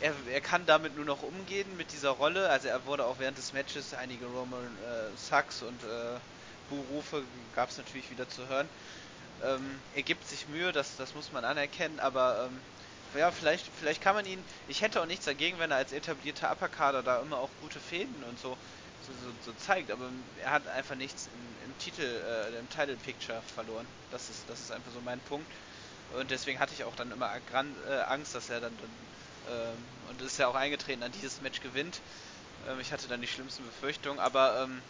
er, er kann damit nur noch umgehen mit dieser Rolle. Also er wurde auch während des Matches einige Roman äh, Sucks und äh, Buhrufe gab es natürlich wieder zu hören. Ähm, er gibt sich Mühe, das, das muss man anerkennen, aber ähm, ja, vielleicht, vielleicht kann man ihn. Ich hätte auch nichts dagegen, wenn er als etablierter Upperkader da immer auch gute Fäden und so so, so, zeigt, aber er hat einfach nichts im, im Titel, äh, im Title Picture verloren. Das ist, das ist einfach so mein Punkt. Und deswegen hatte ich auch dann immer Gran äh, Angst, dass er dann, dann ähm, und ist ja auch eingetreten, an dieses Match gewinnt. Ähm, ich hatte dann die schlimmsten Befürchtungen, aber ähm,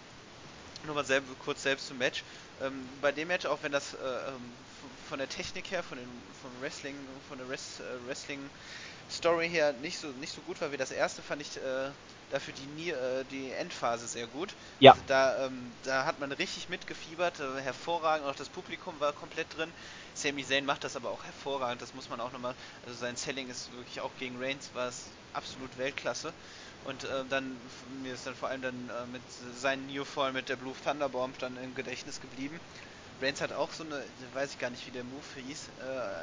nur mal selber, kurz selbst zum Match. Ähm, bei dem Match, auch wenn das äh, ähm, von der Technik her, von den von Wrestling, von der Res, äh, Wrestling Story her nicht so nicht so gut war wie das erste, fand ich äh, dafür die, äh, die Endphase sehr gut. Ja. Also da, ähm, da hat man richtig mitgefiebert, äh, hervorragend, auch das Publikum war komplett drin. Sami Zayn macht das aber auch hervorragend, das muss man auch nochmal, also sein Selling ist wirklich auch gegen Reigns war es absolut Weltklasse. Und äh, dann, mir ist dann vor allem dann äh, mit seinem New Fall mit der Blue Thunderbomb dann im Gedächtnis geblieben. Reigns hat auch so eine, weiß ich gar nicht, wie der Move hieß.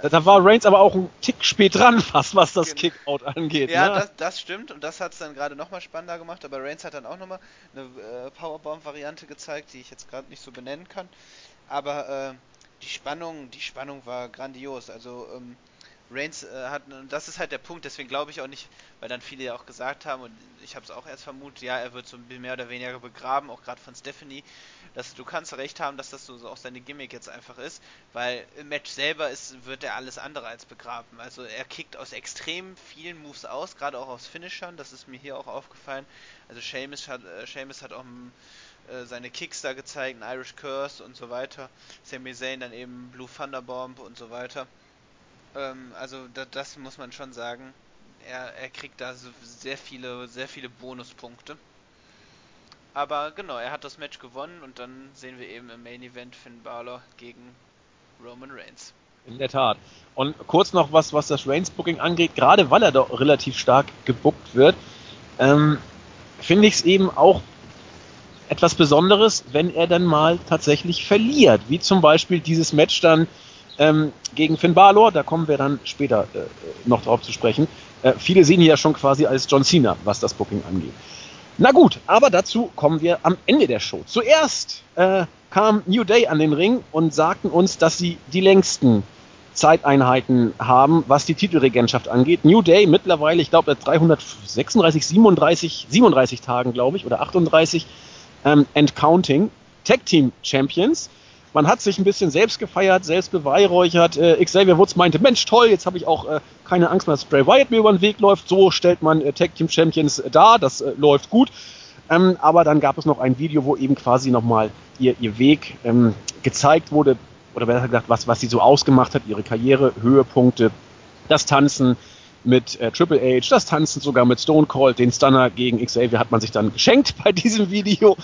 Äh, da war Reigns aber auch ein Tick spät dran, fast was das genau. Kickout angeht. Ja, ne? das, das, stimmt und das hat es dann gerade nochmal spannender gemacht, aber Reigns hat dann auch nochmal eine äh, Powerbomb-Variante gezeigt, die ich jetzt gerade nicht so benennen kann. Aber äh, die Spannung, die Spannung war grandios. Also ähm, Reigns äh, hat, und das ist halt der Punkt, deswegen glaube ich auch nicht, weil dann viele ja auch gesagt haben, und ich habe es auch erst vermutet, ja, er wird so mehr oder weniger begraben, auch gerade von Stephanie, dass du kannst recht haben, dass das so, so auch seine Gimmick jetzt einfach ist, weil im Match selber ist, wird er alles andere als begraben. Also er kickt aus extrem vielen Moves aus, gerade auch aus Finishern, das ist mir hier auch aufgefallen. Also Seamus hat, äh, Seamus hat auch äh, seine Kicks da gezeigt, ein Irish Curse und so weiter. Sami Zayn dann eben Blue Thunderbomb und so weiter. Ähm, also da, das muss man schon sagen. Er, er kriegt da so sehr viele, sehr viele Bonuspunkte. Aber genau, er hat das Match gewonnen und dann sehen wir eben im Main Event Finn Balor gegen Roman Reigns. In der Tat. Und kurz noch was, was das Reigns-Booking angeht, gerade weil er doch relativ stark gebuckt wird, ähm, finde ich es eben auch etwas Besonderes, wenn er dann mal tatsächlich verliert. Wie zum Beispiel dieses Match dann ähm, gegen Finn Balor, da kommen wir dann später äh, noch drauf zu sprechen. Äh, viele sehen ihn ja schon quasi als John Cena, was das Booking angeht. Na gut, aber dazu kommen wir am Ende der Show. Zuerst äh, kam New Day an den Ring und sagten uns, dass sie die längsten Zeiteinheiten haben, was die Titelregentschaft angeht. New Day mittlerweile, ich glaube, 336, 37, 37 Tagen, glaube ich, oder 38 ähm, and counting Tag Team Champions. Man hat sich ein bisschen selbst gefeiert, selbst beweihräuchert. Äh, Xavier Woods meinte, Mensch, toll, jetzt habe ich auch äh, keine Angst mehr, dass Bray Wyatt mir über den Weg läuft. So stellt man äh, Tag Team Champions dar, das äh, läuft gut. Ähm, aber dann gab es noch ein Video, wo eben quasi nochmal ihr, ihr Weg ähm, gezeigt wurde, oder besser gesagt, was, was sie so ausgemacht hat, ihre Karriere, Höhepunkte, das Tanzen, mit äh, Triple H, das Tanzen sogar mit Stone Cold, den Stunner gegen Xavier hat man sich dann geschenkt bei diesem Video.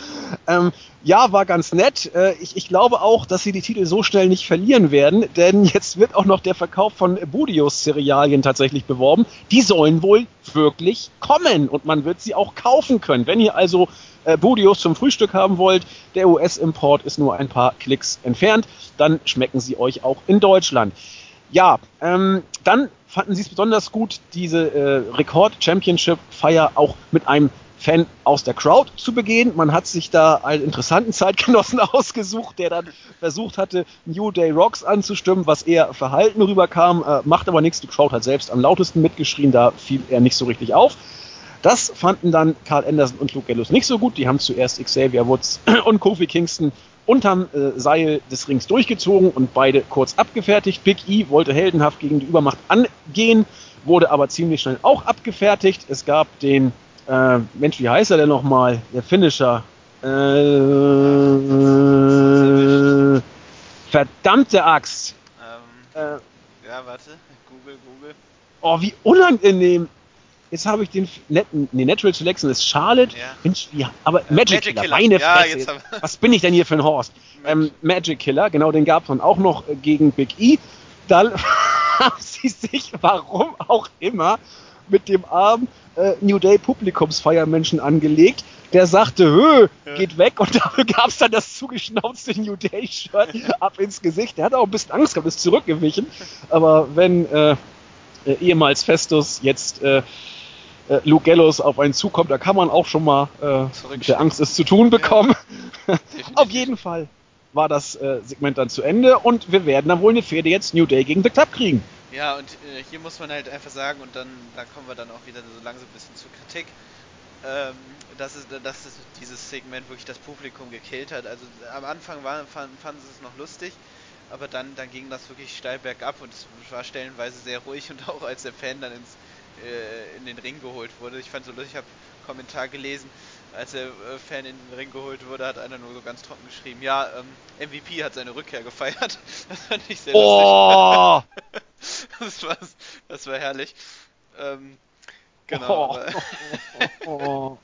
Ähm, ja, war ganz nett. Äh, ich, ich glaube auch, dass sie die Titel so schnell nicht verlieren werden, denn jetzt wird auch noch der Verkauf von Budios-Cerealien tatsächlich beworben. Die sollen wohl wirklich kommen und man wird sie auch kaufen können. Wenn ihr also äh, Budios zum Frühstück haben wollt, der US-Import ist nur ein paar Klicks entfernt, dann schmecken sie euch auch in Deutschland. Ja, ähm, dann fanden sie es besonders gut, diese äh, Rekord-Championship-Feier auch mit einem Fan aus der Crowd zu begehen. Man hat sich da einen interessanten Zeitgenossen ausgesucht, der dann versucht hatte, New Day Rocks anzustimmen, was eher verhalten rüberkam, äh, macht aber nichts. Die Crowd hat selbst am lautesten mitgeschrien, da fiel er nicht so richtig auf. Das fanden dann Carl Anderson und Luke Gallows nicht so gut. Die haben zuerst Xavier Woods und Kofi Kingston unterm äh, Seil des Rings durchgezogen und beide kurz abgefertigt. Big E wollte heldenhaft gegen die Übermacht angehen, wurde aber ziemlich schnell auch abgefertigt. Es gab den, äh, Mensch, wie heißt er denn nochmal? Der Finisher. Äh, verdammte Axt. Ähm, äh, ja, warte. Google, Google. Oh, wie unangenehm. Jetzt habe ich den netten, nee, Natural Selection ist Charlotte. Ja. Mensch, wie, aber äh, Magic, Magic, Killer, Killer. meine ja, Fresse. Was bin ich denn hier für ein Horst? Ähm, Magic Killer, genau, den gab es dann auch noch äh, gegen Big E. Dann haben sie sich, warum auch immer, mit dem armen äh, New Day Publikumsfeiermenschen angelegt. Der sagte, Hö, geht weg und dafür gab es dann das zugeschnauzte New Day Shirt ab ins Gesicht. Der hat auch ein bisschen Angst gehabt, ist zurückgewichen. Aber wenn äh, äh, ehemals Festus jetzt äh, äh, Luke Gallows auf einen zukommt, da kann man auch schon mal äh, der Angst es zu tun bekommen. Ja, auf jeden Fall war das äh, Segment dann zu Ende und wir werden dann wohl eine Fehde jetzt New Day gegen The Club kriegen. Ja, und äh, hier muss man halt einfach sagen, und dann da kommen wir dann auch wieder so langsam ein bisschen zur Kritik, ähm, dass, es, dass es dieses Segment wirklich das Publikum gekillt hat. Also am Anfang war, fanden, fanden sie es noch lustig, aber dann, dann ging das wirklich steil bergab und es war stellenweise sehr ruhig und auch als der Fan dann ins äh, in den Ring geholt wurde. Ich fand so lustig, ich habe einen Kommentar gelesen, als der äh, Fan in den Ring geholt wurde, hat einer nur so ganz trocken geschrieben, ja, ähm, MVP hat seine Rückkehr gefeiert. Das fand ich sehr oh! lustig. das, war, das war herrlich. Ähm, genau. Oh.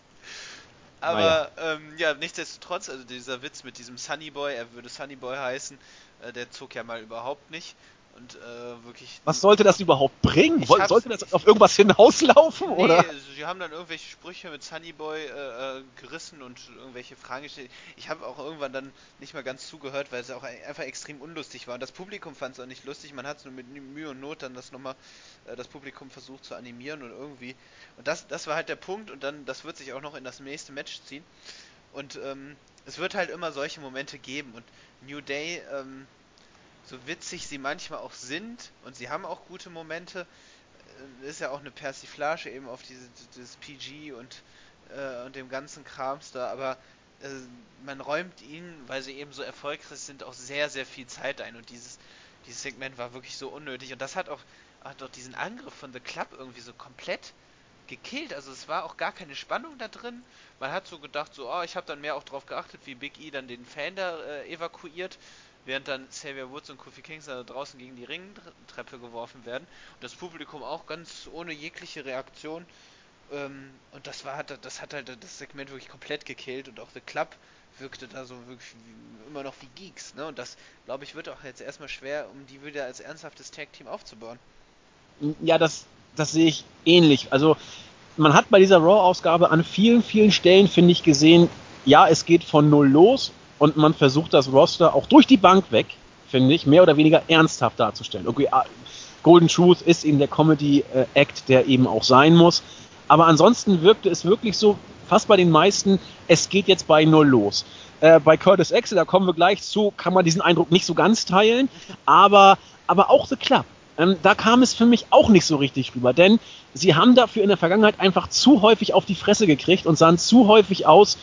Aber ähm, ja, nichtsdestotrotz, also dieser Witz mit diesem Sunny Boy, er würde Sunny Boy heißen, äh, der zog ja mal überhaupt nicht. Und äh, wirklich. Was sollte das überhaupt bringen? Sollte das auf irgendwas hinauslaufen? Nee, oder? sie haben dann irgendwelche Sprüche mit Sunnyboy äh, äh, gerissen und irgendwelche Fragen gestellt. Ich habe auch irgendwann dann nicht mal ganz zugehört, weil es auch einfach extrem unlustig war. Und das Publikum fand es auch nicht lustig. Man hat es nur mit Mühe und Not dann das nochmal äh, das Publikum versucht zu animieren und irgendwie. Und das, das war halt der Punkt und dann, das wird sich auch noch in das nächste Match ziehen. Und ähm, es wird halt immer solche Momente geben. Und New Day, ähm, so witzig sie manchmal auch sind und sie haben auch gute Momente, äh, ist ja auch eine Persiflage eben auf diese, dieses PG und, äh, und dem ganzen Krams da, aber äh, man räumt ihnen, weil sie eben so erfolgreich sind, auch sehr, sehr viel Zeit ein und dieses, dieses Segment war wirklich so unnötig und das hat auch, hat auch diesen Angriff von The Club irgendwie so komplett gekillt. Also es war auch gar keine Spannung da drin. Man hat so gedacht, so, oh, ich habe dann mehr auch drauf geachtet, wie Big E dann den Fan da äh, evakuiert während dann Xavier Woods und Kofi Kingston da draußen gegen die Ringtreppe geworfen werden und das Publikum auch ganz ohne jegliche Reaktion. Ähm, und das war das hat halt das Segment wirklich komplett gekillt und auch The Club wirkte da so wirklich immer noch wie Geeks, ne? Und das, glaube ich, wird auch jetzt erstmal schwer, um die wieder als ernsthaftes Tag-Team aufzubauen. Ja, das, das sehe ich ähnlich. Also man hat bei dieser Raw-Ausgabe an vielen, vielen Stellen, finde ich, gesehen, ja, es geht von null los und man versucht das Roster auch durch die Bank weg, finde ich, mehr oder weniger ernsthaft darzustellen. Okay, ah, Golden Truth ist eben der Comedy-Act, der eben auch sein muss. Aber ansonsten wirkte es wirklich so, fast bei den meisten, es geht jetzt bei null los. Äh, bei Curtis Axel, da kommen wir gleich zu, kann man diesen Eindruck nicht so ganz teilen, aber, aber auch The Club. Ähm, da kam es für mich auch nicht so richtig rüber, denn sie haben dafür in der Vergangenheit einfach zu häufig auf die Fresse gekriegt und sahen zu häufig aus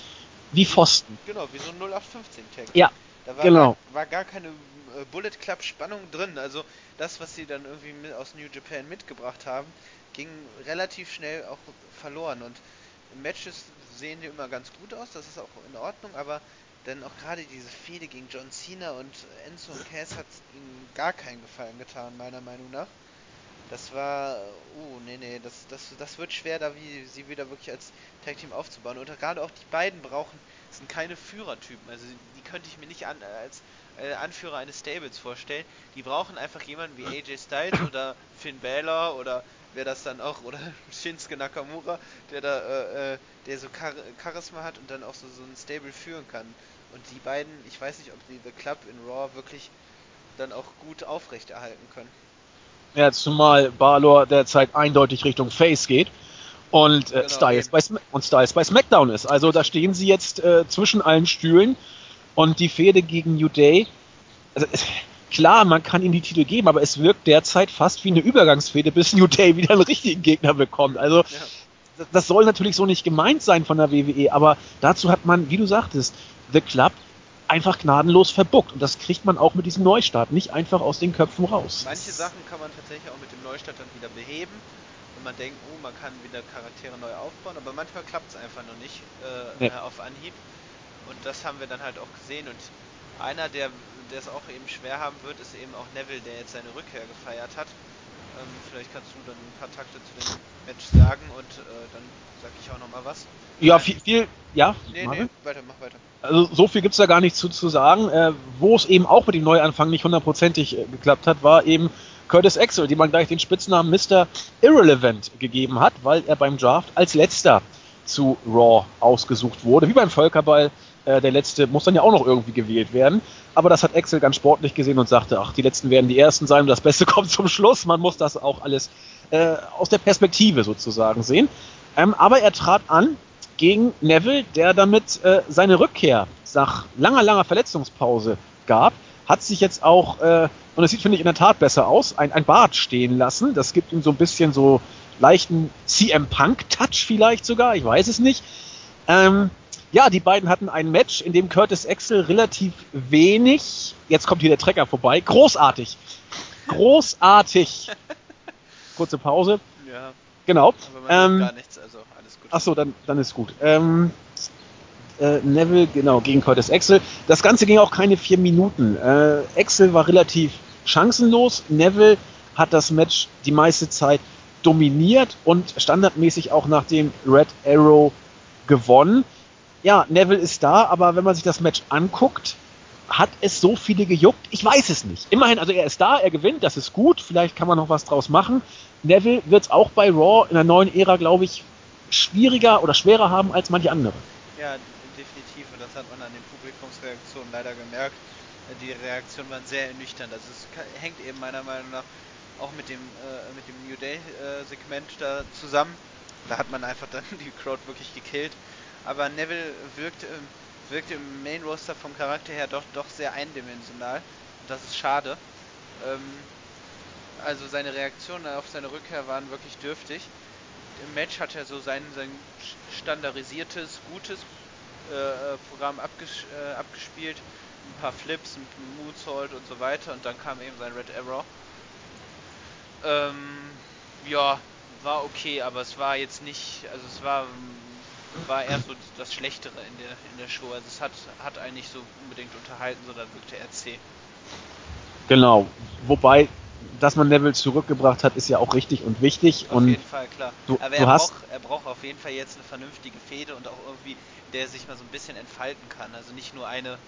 wie Pfosten. Genau, wie so ein 0815-Tag. Ja, da war genau. Gar, war gar keine äh, Bullet Club Spannung drin. Also das, was sie dann irgendwie mit, aus New Japan mitgebracht haben, ging relativ schnell auch verloren. Und Matches sehen die immer ganz gut aus, das ist auch in Ordnung, aber dann auch gerade diese Fehde gegen John Cena und Enzo und Cass hat ihnen gar keinen Gefallen getan, meiner Meinung nach. Das war, oh, nee, nee, das, das, das wird schwer, da wie sie wieder wirklich als Tag Team aufzubauen. Und gerade auch die beiden brauchen, sind keine Führertypen. Also die könnte ich mir nicht an, als äh, Anführer eines Stables vorstellen. Die brauchen einfach jemanden wie AJ Styles oder Finn Balor oder wer das dann auch, oder Shinsuke Nakamura, der da, äh, äh, der so Char Charisma hat und dann auch so, so ein Stable führen kann. Und die beiden, ich weiß nicht, ob die The Club in Raw wirklich dann auch gut aufrechterhalten können. Ja, zumal Balor derzeit eindeutig Richtung Face geht und, äh, genau, Styles, bei und Styles bei SmackDown ist. Also da stehen sie jetzt äh, zwischen allen Stühlen und die Fehde gegen New Day. Also, klar, man kann ihm die Titel geben, aber es wirkt derzeit fast wie eine Übergangsfehde, bis New Day wieder einen richtigen Gegner bekommt. Also ja. das soll natürlich so nicht gemeint sein von der WWE, aber dazu hat man, wie du sagtest, The Club einfach gnadenlos verbuckt. Und das kriegt man auch mit diesem Neustart nicht einfach aus den Köpfen raus. Manche Sachen kann man tatsächlich auch mit dem Neustart dann wieder beheben. Und man denkt, oh, man kann wieder Charaktere neu aufbauen, aber manchmal klappt es einfach noch nicht äh, nee. auf Anhieb. Und das haben wir dann halt auch gesehen. Und einer, der es auch eben schwer haben wird, ist eben auch Neville, der jetzt seine Rückkehr gefeiert hat. Ähm, vielleicht kannst du dann ein paar Takte zu dem Match sagen und äh, dann sag ich auch nochmal was. Ja, viel, viel ja. Nee, nee, weiter, mach weiter. Also so viel gibt es da gar nicht zu, zu sagen. Äh, Wo es eben auch mit dem Neuanfang nicht hundertprozentig äh, geklappt hat, war eben Curtis Axel, dem man gleich den Spitznamen Mr. Irrelevant gegeben hat, weil er beim Draft als letzter zu Raw ausgesucht wurde, wie beim Völkerball. Äh, der letzte muss dann ja auch noch irgendwie gewählt werden. Aber das hat Axel ganz sportlich gesehen und sagte, ach, die letzten werden die ersten sein und das Beste kommt zum Schluss. Man muss das auch alles äh, aus der Perspektive sozusagen sehen. Ähm, aber er trat an gegen Neville, der damit äh, seine Rückkehr nach langer, langer Verletzungspause gab. Hat sich jetzt auch, äh, und es sieht, finde ich, in der Tat besser aus, ein, ein Bart stehen lassen. Das gibt ihm so ein bisschen so leichten CM Punk-Touch vielleicht sogar, ich weiß es nicht. Ähm, ja, die beiden hatten ein Match, in dem Curtis Axel relativ wenig, jetzt kommt hier der Trecker vorbei, großartig. Großartig. Kurze Pause. Ja. Genau. Aber man ähm, gar nichts, also. Achso, dann, dann ist gut. Ähm, äh, Neville, genau, gegen Curtis Axel. Das Ganze ging auch keine vier Minuten. Äh, Axel war relativ chancenlos. Neville hat das Match die meiste Zeit dominiert und standardmäßig auch nach dem Red Arrow gewonnen. Ja, Neville ist da, aber wenn man sich das Match anguckt, hat es so viele gejuckt? Ich weiß es nicht. Immerhin, also er ist da, er gewinnt, das ist gut, vielleicht kann man noch was draus machen. Neville wird es auch bei Raw in der neuen Ära, glaube ich, schwieriger oder schwerer haben als manche andere. Ja, definitiv. Und das hat man an den Publikumsreaktionen leider gemerkt. Die Reaktionen waren sehr ernüchternd. Also es hängt eben meiner Meinung nach auch mit dem, äh, mit dem New Day-Segment äh, da zusammen. Da hat man einfach dann die Crowd wirklich gekillt. Aber Neville wirkt, äh, wirkt im Main-Roster vom Charakter her doch, doch sehr eindimensional. Und das ist schade. Ähm, also seine Reaktionen auf seine Rückkehr waren wirklich dürftig. Im Match hat er so sein, sein standardisiertes, gutes äh, äh Programm abges äh, abgespielt. Ein paar Flips, ein Moonsault und so weiter. Und dann kam eben sein Red Arrow. Ähm, ja, war okay, aber es war jetzt nicht, also es war, war eher so das Schlechtere in der, in der Show. Also es hat, hat einen nicht so unbedingt unterhalten, sondern wirkte eher. Genau. Wobei dass man Neville zurückgebracht hat, ist ja auch richtig und wichtig. Auf und jeden Fall, klar. Du, Aber er, hast, braucht, er braucht auf jeden Fall jetzt eine vernünftige Fehde und auch irgendwie, der sich mal so ein bisschen entfalten kann. Also nicht nur eine,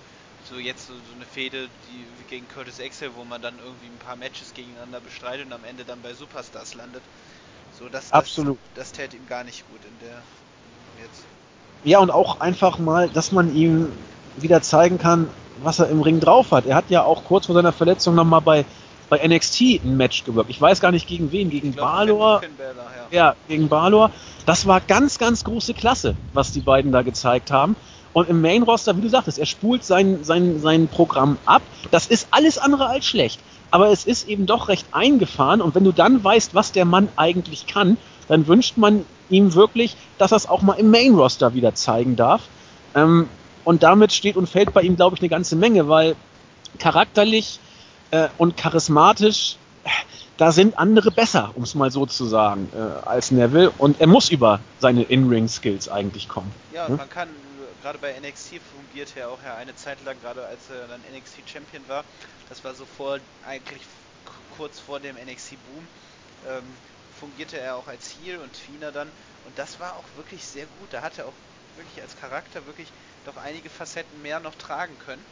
so jetzt so, so eine Fehde die, gegen Curtis Axel, wo man dann irgendwie ein paar Matches gegeneinander bestreitet und am Ende dann bei Superstars landet. So, das, Absolut. Das, das täte ihm gar nicht gut in der jetzt. Ja, und auch einfach mal, dass man ihm wieder zeigen kann, was er im Ring drauf hat. Er hat ja auch kurz vor seiner Verletzung nochmal bei, bei NXT ein Match gewirkt. Ich weiß gar nicht gegen wen, gegen glaub, Balor. Finn, Finn Balor, ja. Ja, gegen Balor. Das war ganz, ganz große Klasse, was die beiden da gezeigt haben. Und im Main Roster, wie du sagtest, er spult sein, sein, sein Programm ab. Das ist alles andere als schlecht. Aber es ist eben doch recht eingefahren. Und wenn du dann weißt, was der Mann eigentlich kann, dann wünscht man ihm wirklich, dass er es auch mal im Main Roster wieder zeigen darf. Ähm, und damit steht und fällt bei ihm, glaube ich, eine ganze Menge, weil charakterlich äh, und charismatisch, äh, da sind andere besser, um es mal so zu sagen, äh, als Neville. Und er muss über seine In-Ring-Skills eigentlich kommen. Ja, Hm? man kann, gerade bei NXT fungiert er auch ja eine Zeit lang, gerade als er dann NXT Champion war, das war so vor, eigentlich kurz vor dem NXT Boom, ähm, fungierte er auch als Heel und Tweener dann und das war auch wirklich sehr gut. Da hat er auch wirklich als Charakter wirklich doch einige Facetten mehr noch tragen können.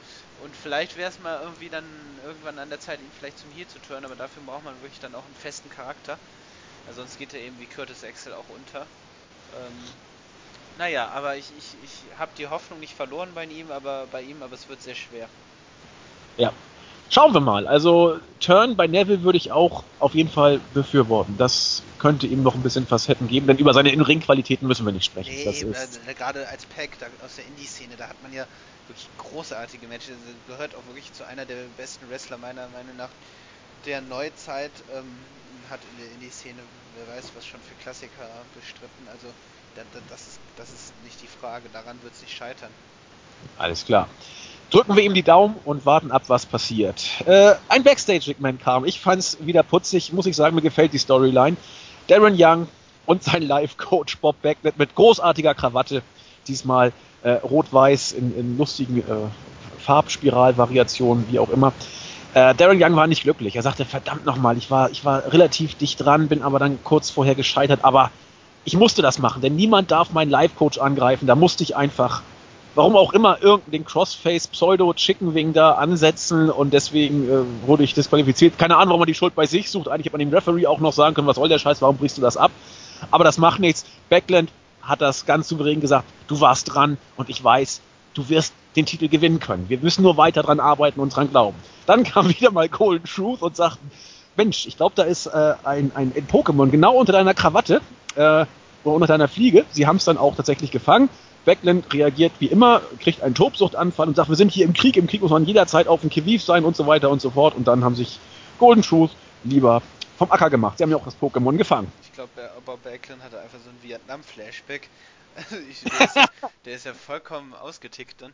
Und vielleicht wäre es mal irgendwie dann irgendwann an der Zeit, ihn vielleicht zum Heel zu turnen, aber dafür braucht man wirklich dann auch einen festen Charakter. Also sonst geht er eben wie Curtis Axel auch unter. Ähm, naja, aber ich, ich, ich habe die Hoffnung nicht verloren bei ihm, aber bei ihm, aber es wird sehr schwer. Ja. Schauen wir mal. Also Turn bei Neville würde ich auch auf jeden Fall befürworten. Das könnte ihm noch ein bisschen Facetten geben, denn über seine In-Ring-Qualitäten müssen wir nicht sprechen. Nee, das eben, ist, äh, gerade als Pack da, aus der Indie-Szene, da hat man ja wirklich großartige Matches. Er gehört auch wirklich zu einer der besten Wrestler meiner Meinung nach der Neuzeit. Ähm, hat in der Indie-Szene, wer weiß, was schon für Klassiker bestritten. Also da, da, das, ist, das ist nicht die Frage, daran wird es nicht scheitern. Alles klar. Drücken wir ihm die Daumen und warten ab, was passiert. Äh, ein Backstage-Segment kam. Ich fand's wieder putzig, muss ich sagen, mir gefällt die Storyline. Darren Young und sein Live-Coach Bob Beckett mit großartiger Krawatte. Diesmal äh, rot-weiß in, in lustigen äh, Farbspiralvariationen, wie auch immer. Äh, Darren Young war nicht glücklich. Er sagte, verdammt nochmal, ich war, ich war relativ dicht dran, bin aber dann kurz vorher gescheitert, aber ich musste das machen, denn niemand darf meinen Live-Coach angreifen. Da musste ich einfach warum auch immer, irgendeinen Crossface Pseudo Chicken Wing da ansetzen und deswegen äh, wurde ich disqualifiziert. Keine Ahnung, warum man die Schuld bei sich sucht. Eigentlich hätte man dem Referee auch noch sagen können, was soll der Scheiß, warum brichst du das ab? Aber das macht nichts. Backland hat das ganz souverän gesagt, du warst dran und ich weiß, du wirst den Titel gewinnen können. Wir müssen nur weiter dran arbeiten und dran glauben. Dann kam wieder mal Golden Truth und sagten, Mensch, ich glaube, da ist äh, ein, ein, ein Pokémon genau unter deiner Krawatte äh, oder unter deiner Fliege. Sie haben es dann auch tatsächlich gefangen. Backland reagiert wie immer, kriegt einen Tobsuchtanfall und sagt, wir sind hier im Krieg, im Krieg muss man jederzeit auf dem Kiviv sein und so weiter und so fort. Und dann haben sich Golden Truth lieber vom Acker gemacht. Sie haben ja auch das Pokémon gefangen. Ich glaube, Bob Backlund hatte einfach so ein Vietnam-Flashback. Also ich, der, ist ja, der, ist ja, vollkommen ausgetickt dann.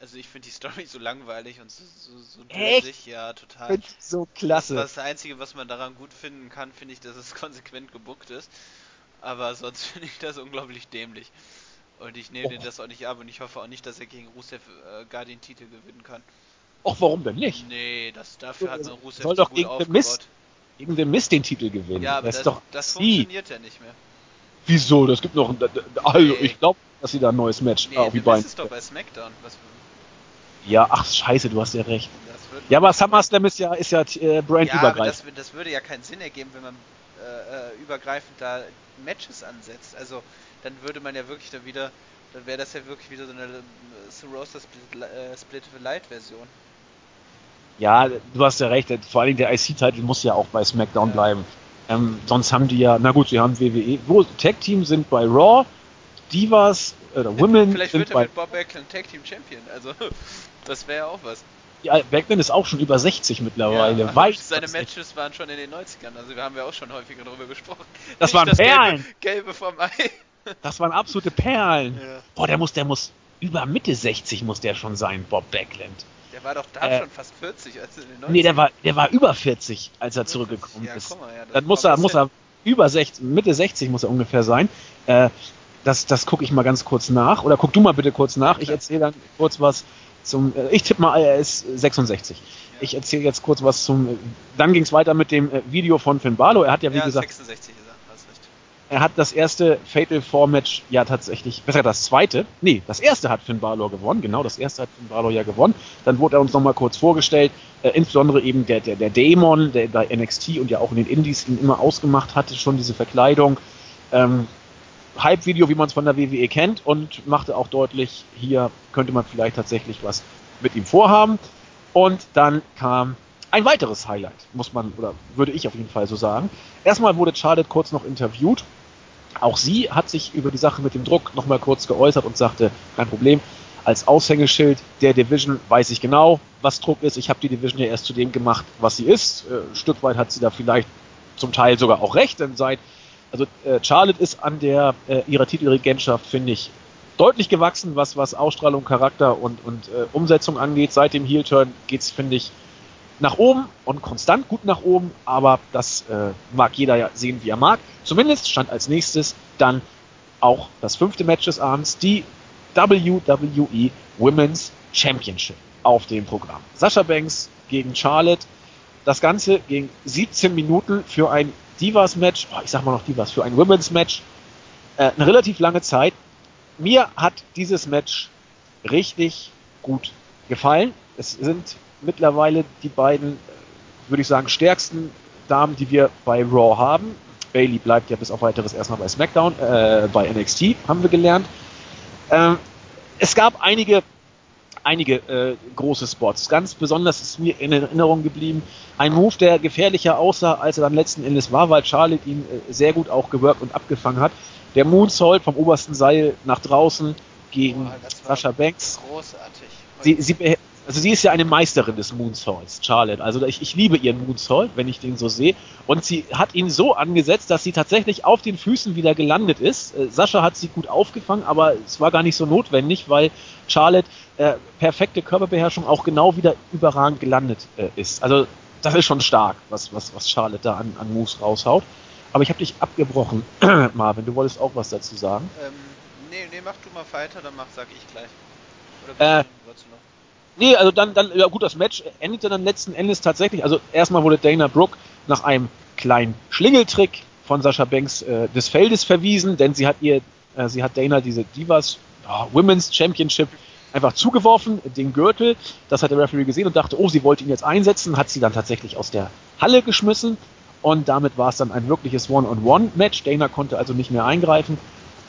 Also ich finde die Story so langweilig und so, so, so dösig. Ja, total. So klasse. Das, das Einzige, was man daran gut finden kann, finde ich, dass es konsequent gebuckt ist. Aber sonst finde ich das unglaublich dämlich. Und ich nehme oh. das auch nicht ab und ich hoffe auch nicht, dass er gegen Rusev äh, gar den Titel gewinnen kann. Och, warum denn nicht? Nee, das, dafür hat man Rusev Soll doch gegen den Mist, gegen den Mist den Titel gewinnen. Ja, aber das, das, doch das funktioniert ja nicht mehr. Wieso? Das gibt noch ein. Also, nee. ich glaube, dass sie da ein neues Match nee, auf die Beine. Das ist doch bei SmackDown. Was ja, ach scheiße, du hast ja recht. Ja, aber SummerSlam ist ja, ist ja äh, brandübergreifend. Ja, das, das, würde ja keinen Sinn ergeben, wenn man äh, übergreifend da Matches ansetzt. Also dann würde man ja wirklich da wieder, dann wäre das ja wirklich wieder so eine äh, Roster Split, äh, Split Light Version. Ja, du hast ja recht. Vor allem der IC-Titel muss ja auch bei SmackDown ja. bleiben. Ähm, sonst haben die ja, na gut, sie haben WWE. Wo Tag Team sind bei Raw, Divas oder Women. Vielleicht wird er mit Bob Backlund Tag Team Champion. Also das wäre ja auch was. Ja, Backlund ist auch schon über 60 mittlerweile. Ja, Weit seine Matches waren schon in den 90ern, also wir haben ja auch schon häufiger darüber gesprochen. Das Nicht waren das Perlen. Gelbe, gelbe vom Ei. Das waren absolute Perlen. Ja. Boah, der muss, der muss über Mitte 60 muss der schon sein, Bob Backlund. Der war doch da äh, schon fast 40, als in den 90ern. Nee, der war, der war über 40, als er zurückgekommen ja, ist. Mal, ja, Dann muss er, muss er über 60, Mitte 60 muss er ungefähr sein. Äh, das, das gucke ich mal ganz kurz nach. Oder guck du mal bitte kurz nach. Ich erzähle dann kurz was. zum, äh, ich tippe mal, er ist 66. Ja. Ich erzähle jetzt kurz was zum, dann ging es weiter mit dem äh, Video von Finn Balor. Er hat ja, wie ja, gesagt, 66 ist er, hast recht. Er hat das erste Fatal Four Match ja tatsächlich, besser das zweite, nee, das erste hat Finn Balor gewonnen, genau, das erste hat Finn Balor ja gewonnen. Dann wurde er uns nochmal kurz vorgestellt, äh, insbesondere eben der, der, der Dämon, der bei NXT und ja auch in den Indies ihn immer ausgemacht hatte, schon diese Verkleidung. Ähm, Hype-Video, wie man es von der WWE kennt und machte auch deutlich, hier könnte man vielleicht tatsächlich was mit ihm vorhaben. Und dann kam ein weiteres Highlight, muss man, oder würde ich auf jeden Fall so sagen. Erstmal wurde Charlotte kurz noch interviewt. Auch sie hat sich über die Sache mit dem Druck nochmal kurz geäußert und sagte, kein Problem, als Aushängeschild der Division weiß ich genau, was Druck ist. Ich habe die Division ja erst zu dem gemacht, was sie ist. Äh, ein Stück weit hat sie da vielleicht zum Teil sogar auch recht, denn seit also äh, Charlotte ist an der äh, ihrer Titelregentschaft, finde ich, deutlich gewachsen, was, was Ausstrahlung, Charakter und, und äh, Umsetzung angeht. Seit dem Heel-Turn geht's, finde ich, nach oben und konstant gut nach oben, aber das äh, mag jeder ja sehen, wie er mag. Zumindest stand als nächstes dann auch das fünfte Match des Abends, die WWE Women's Championship auf dem Programm. Sascha Banks gegen Charlotte. Das Ganze ging 17 Minuten für ein Divas-Match, oh, ich sag mal noch Divas, für ein Women's-Match, äh, eine relativ lange Zeit. Mir hat dieses Match richtig gut gefallen. Es sind mittlerweile die beiden, würde ich sagen, stärksten Damen, die wir bei Raw haben. Bailey bleibt ja bis auf weiteres erstmal bei SmackDown, äh, bei NXT, haben wir gelernt. Ähm, es gab einige einige äh, große Spots. Ganz besonders ist mir in Erinnerung geblieben ein Move, der gefährlicher aussah, als er dann letzten Endes war, weil Charlotte ihn äh, sehr gut auch gewirkt und abgefangen hat. Der Moonsault vom obersten Seil nach draußen gegen oh, Sascha Banks. Großartig. Sie, sie, also sie ist ja eine Meisterin des Moonsaults, Charlotte. Also ich, ich liebe ihren Moonsault, wenn ich den so sehe. Und sie hat ihn so angesetzt, dass sie tatsächlich auf den Füßen wieder gelandet ist. Äh, Sascha hat sie gut aufgefangen, aber es war gar nicht so notwendig, weil Charlotte äh, perfekte Körperbeherrschung auch genau wieder überragend gelandet äh, ist. Also das ist schon stark, was, was, was Charlotte da an, an Moves raushaut. Aber ich habe dich abgebrochen, Marvin. Du wolltest auch was dazu sagen. Ähm, nee, nee, mach du mal weiter, dann mach, sag ich gleich. Oder äh, du noch? Nee, also dann, dann, ja gut, das Match endete dann letzten Endes tatsächlich. Also erstmal wurde Dana Brooke nach einem kleinen Schlingeltrick von Sascha Banks äh, des Feldes verwiesen, denn sie hat ihr, äh, sie hat Dana diese Divas oh, Women's Championship einfach zugeworfen, den Gürtel. Das hat der Referee gesehen und dachte, oh, sie wollte ihn jetzt einsetzen, hat sie dann tatsächlich aus der Halle geschmissen und damit war es dann ein wirkliches One-on-One-Match. Dana konnte also nicht mehr eingreifen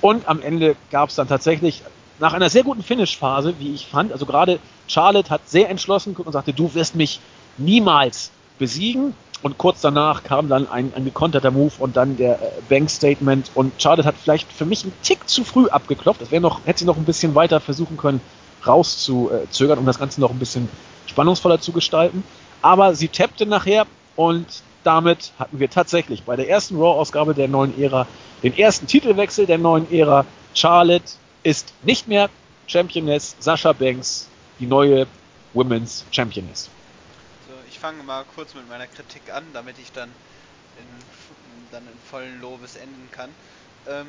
und am Ende gab es dann tatsächlich nach einer sehr guten Finish-Phase, wie ich fand, also gerade Charlotte hat sehr entschlossen und sagte, du wirst mich niemals besiegen. Und kurz danach kam dann ein, ein gekonterter Move und dann der äh, Bank-Statement. Und Charlotte hat vielleicht für mich einen Tick zu früh abgeklopft. Das noch, hätte sie noch ein bisschen weiter versuchen können, rauszuzögern, um das Ganze noch ein bisschen spannungsvoller zu gestalten. Aber sie tappte nachher und damit hatten wir tatsächlich bei der ersten Raw-Ausgabe der neuen Ära den ersten Titelwechsel der neuen Ära. Charlotte ist nicht mehr Championess, Sascha Banks die neue Women's Championess. So, ich fange mal kurz mit meiner Kritik an, damit ich dann in, dann in vollen Lobes enden kann. Ähm,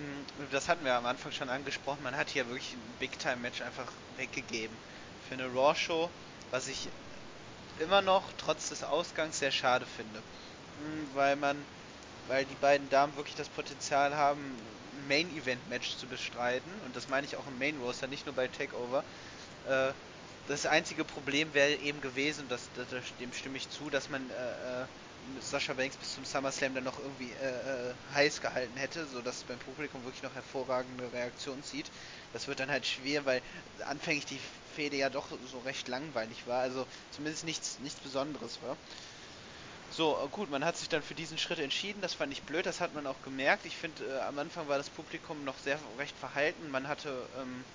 das hatten wir am Anfang schon angesprochen. Man hat hier wirklich ein Big-Time-Match einfach weggegeben. Für eine Raw-Show, was ich immer noch trotz des Ausgangs sehr schade finde. Hm, weil man, weil die beiden Damen wirklich das Potenzial haben, Main-Event-Match zu bestreiten. Und das meine ich auch im Main-Roster, nicht nur bei Takeover. Äh, das einzige Problem wäre eben gewesen, dass, dass, dem stimme ich zu, dass man äh, äh Sascha Banks bis zum SummerSlam dann noch irgendwie äh, äh, heiß gehalten hätte, sodass es beim Publikum wirklich noch hervorragende Reaktionen zieht. Das wird dann halt schwer, weil anfänglich die Fehde ja doch so recht langweilig war, also zumindest nichts, nichts Besonderes war. So, äh, gut, man hat sich dann für diesen Schritt entschieden, das fand ich blöd, das hat man auch gemerkt. Ich finde, äh, am Anfang war das Publikum noch sehr recht verhalten, man hatte ähm,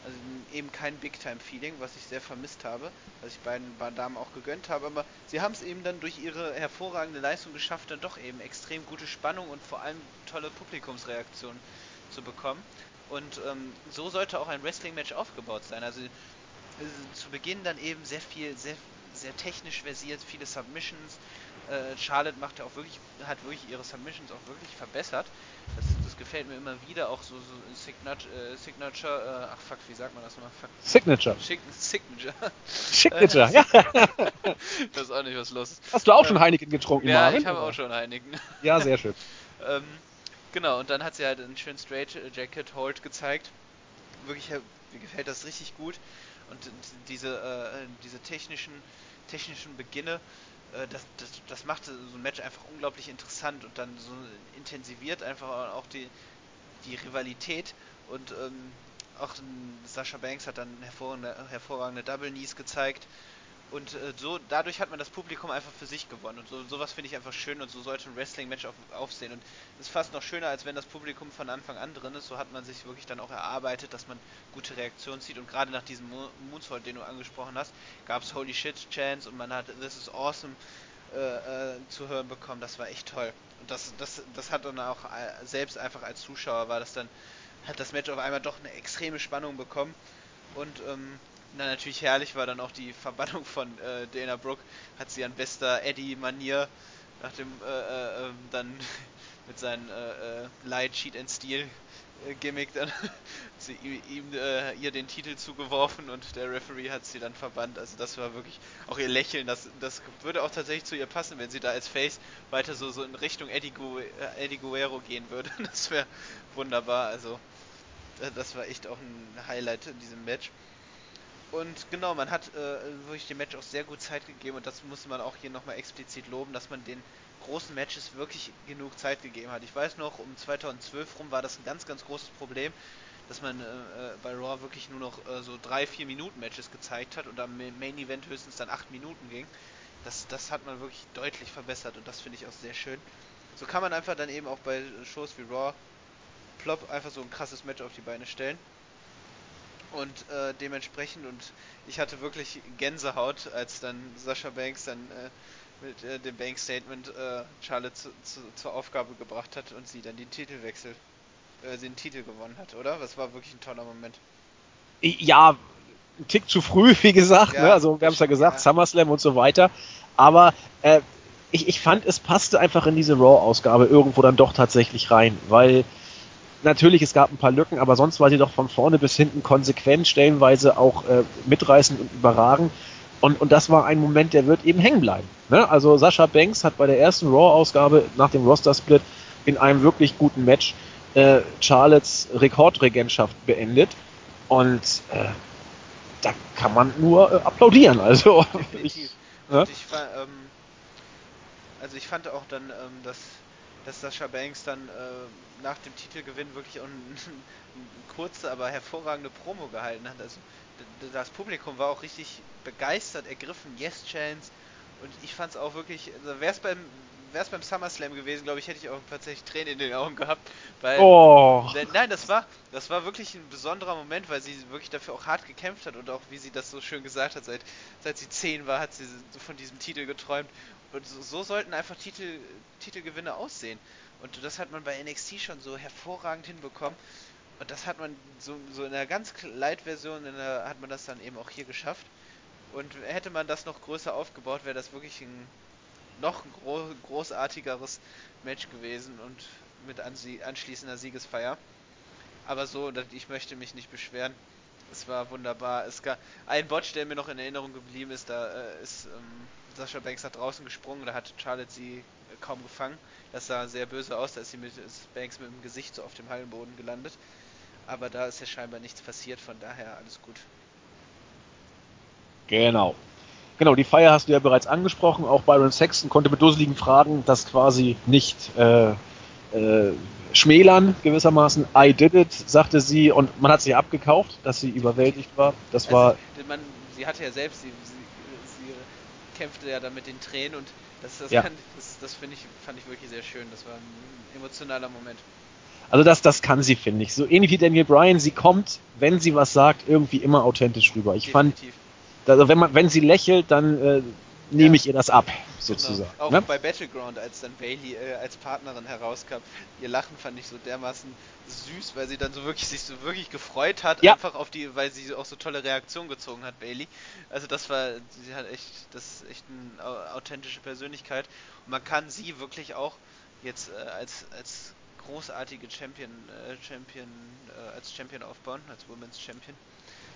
also eben kein Big-Time-Feeling, was ich sehr vermisst habe, was ich beiden Damen auch gegönnt habe. Aber sie haben es eben dann durch ihre hervorragende Leistung geschafft, dann doch eben extrem gute Spannung und vor allem tolle Publikumsreaktionen zu bekommen. Und ähm, so sollte auch ein Wrestling-Match aufgebaut sein. Also äh, zu Beginn dann eben sehr viel, sehr, sehr technisch versiert, viele Submissions. Äh, Charlotte macht ja auch wirklich, hat wirklich ihre Submissions auch wirklich verbessert. Das, das gefällt mir immer wieder, auch so, so Signature, äh, Signature äh, ach fuck, wie sagt man das nochmal? Fuck. Signature. Schick, Signature. Signature, ja. das ist auch nicht, was los. Hast du auch schon Heineken getrunken, Ja, Marvin? ich habe auch schon Heineken. Ja, sehr schön. ähm, genau, und dann hat sie halt einen schönen Straight Jacket Hold gezeigt. Wirklich, mir gefällt das richtig gut. Und diese, äh, diese technischen, technischen Beginne, äh, das, das, das macht so ein Match einfach unglaublich interessant und dann so intensiviert einfach auch die, die Rivalität. Und ähm, auch Sascha Banks hat dann hervorragende, hervorragende Double Knees gezeigt und äh, so dadurch hat man das Publikum einfach für sich gewonnen. Und so sowas finde ich einfach schön und so sollte ein Wrestling Match auf, aufsehen. Und es ist fast noch schöner als wenn das Publikum von Anfang an drin ist. So hat man sich wirklich dann auch erarbeitet dass man gute Reaktionen zieht und gerade nach diesem Mo Moonsault den du angesprochen hast gab es Holy Shit Chance und man hat This is Awesome äh, äh, zu hören bekommen. Das war echt toll. Und das das das hat dann auch äh, selbst einfach als Zuschauer war das dann hat das Match auf einmal doch eine extreme Spannung bekommen. Und ähm, na, natürlich herrlich war dann auch die Verbannung von äh, Dana Brooke. Hat sie an bester Eddie-Manier nach dem äh, äh, ähm, dann mit seinem äh, äh, Light Cheat and Steel äh, Gimmick dann sie ihm ihr den Titel zugeworfen und der Referee hat sie dann verbannt. Also das war wirklich auch ihr Lächeln. Das, das würde auch tatsächlich zu ihr passen, wenn sie da als Face weiter so, so in Richtung Eddie, Gu Eddie Guerrero gehen würde. Das wäre wunderbar. Also das war echt auch ein Highlight in diesem Match. Und genau, man hat äh, wirklich dem Match auch sehr gut Zeit gegeben und das muss man auch hier nochmal explizit loben, dass man den großen Matches wirklich genug Zeit gegeben hat. Ich weiß noch, um 2012 rum war das ein ganz, ganz großes Problem, dass man äh, äh, bei Raw wirklich nur noch äh, so drei, vier Minuten Matches gezeigt hat und am Main Event höchstens dann acht Minuten ging. Das, das hat man wirklich deutlich verbessert und das finde ich auch sehr schön. So kann man einfach dann eben auch bei Shows wie Raw Plop einfach so ein krasses Match auf die Beine stellen. Und äh, dementsprechend, und ich hatte wirklich Gänsehaut, als dann Sascha Banks dann äh, mit äh, dem Bank Statement äh, Charlotte zu, zu, zur Aufgabe gebracht hat und sie dann den Titelwechsel, äh, den Titel gewonnen hat, oder? Das war wirklich ein toller Moment. Ja, ein Tick zu früh, wie gesagt. Ja, ne? Also wir haben es ja gesagt, ja. SummerSlam und so weiter. Aber äh, ich, ich fand, es passte einfach in diese Raw-Ausgabe irgendwo dann doch tatsächlich rein, weil natürlich, es gab ein paar Lücken, aber sonst war sie doch von vorne bis hinten konsequent, stellenweise auch äh, mitreißend und überragend. Und, und das war ein Moment, der wird eben hängen bleiben. Ne? Also Sascha Banks hat bei der ersten Raw-Ausgabe nach dem Roster-Split in einem wirklich guten Match äh, Charlottes Rekordregentschaft beendet. Und äh, da kann man nur äh, applaudieren. Also, ich, ne? ich, ähm, also ich fand auch dann, ähm, dass dass Sascha Banks dann äh, nach dem Titelgewinn wirklich auch eine ein kurze, aber hervorragende Promo gehalten hat. Also das Publikum war auch richtig begeistert, ergriffen, Yes Chance und ich fand es auch wirklich, also wäre es beim wäre es beim SummerSlam gewesen, glaube ich, hätte ich auch tatsächlich Tränen in den Augen gehabt, weil oh. nein, das war das war wirklich ein besonderer Moment, weil sie wirklich dafür auch hart gekämpft hat und auch wie sie das so schön gesagt hat, seit seit sie zehn war, hat sie von diesem Titel geträumt und so, so sollten einfach Titel, Titelgewinne aussehen. Und das hat man bei NXT schon so hervorragend hinbekommen. Und das hat man so, so in der ganz Light-Version, hat man das dann eben auch hier geschafft. Und hätte man das noch größer aufgebaut, wäre das wirklich ein noch ein gro großartigeres Match gewesen und mit anschließender Siegesfeier. Aber so, ich möchte mich nicht beschweren. Es war wunderbar. Es gab ein Botch, der mir noch in Erinnerung geblieben ist, da äh, ist ähm, Sascha Banks nach draußen gesprungen, da hat Charlotte sie kaum gefangen. Das sah sehr böse aus, da ist sie mit ist Banks mit dem Gesicht so auf dem Hallenboden gelandet. Aber da ist ja scheinbar nichts passiert, von daher alles gut. Genau. Genau, die Feier hast du ja bereits angesprochen. Auch Byron Sexton konnte mit dusseligen Fragen das quasi nicht äh, äh, schmälern, gewissermaßen. I did it, sagte sie, und man hat sie abgekauft, dass sie überwältigt war. Das also, war. Man, sie hatte ja selbst, sie, sie kämpfte ja dann mit den Tränen und das, das, ja. das, das finde ich, fand ich wirklich sehr schön. Das war ein emotionaler Moment. Also das, das kann sie, finde ich. So ähnlich wie Daniel Bryan, sie kommt, wenn sie was sagt, irgendwie immer authentisch rüber. Ich Definitiv. fand, also wenn man, wenn sie lächelt, dann äh, nehme ja. ich ihr das ab, genau. sozusagen. Genau. Auch ne? bei Battleground, als dann Bailey äh, als Partnerin herauskam, ihr Lachen fand ich so dermaßen süß, weil sie dann so wirklich sich so wirklich gefreut hat, ja. einfach auf die, weil sie auch so tolle Reaktionen gezogen hat, Bailey. Also das war, sie hat echt, das ist echt eine authentische Persönlichkeit und man kann sie wirklich auch jetzt äh, als als großartige Champion, äh, Champion äh, als Champion aufbauen, als Women's Champion.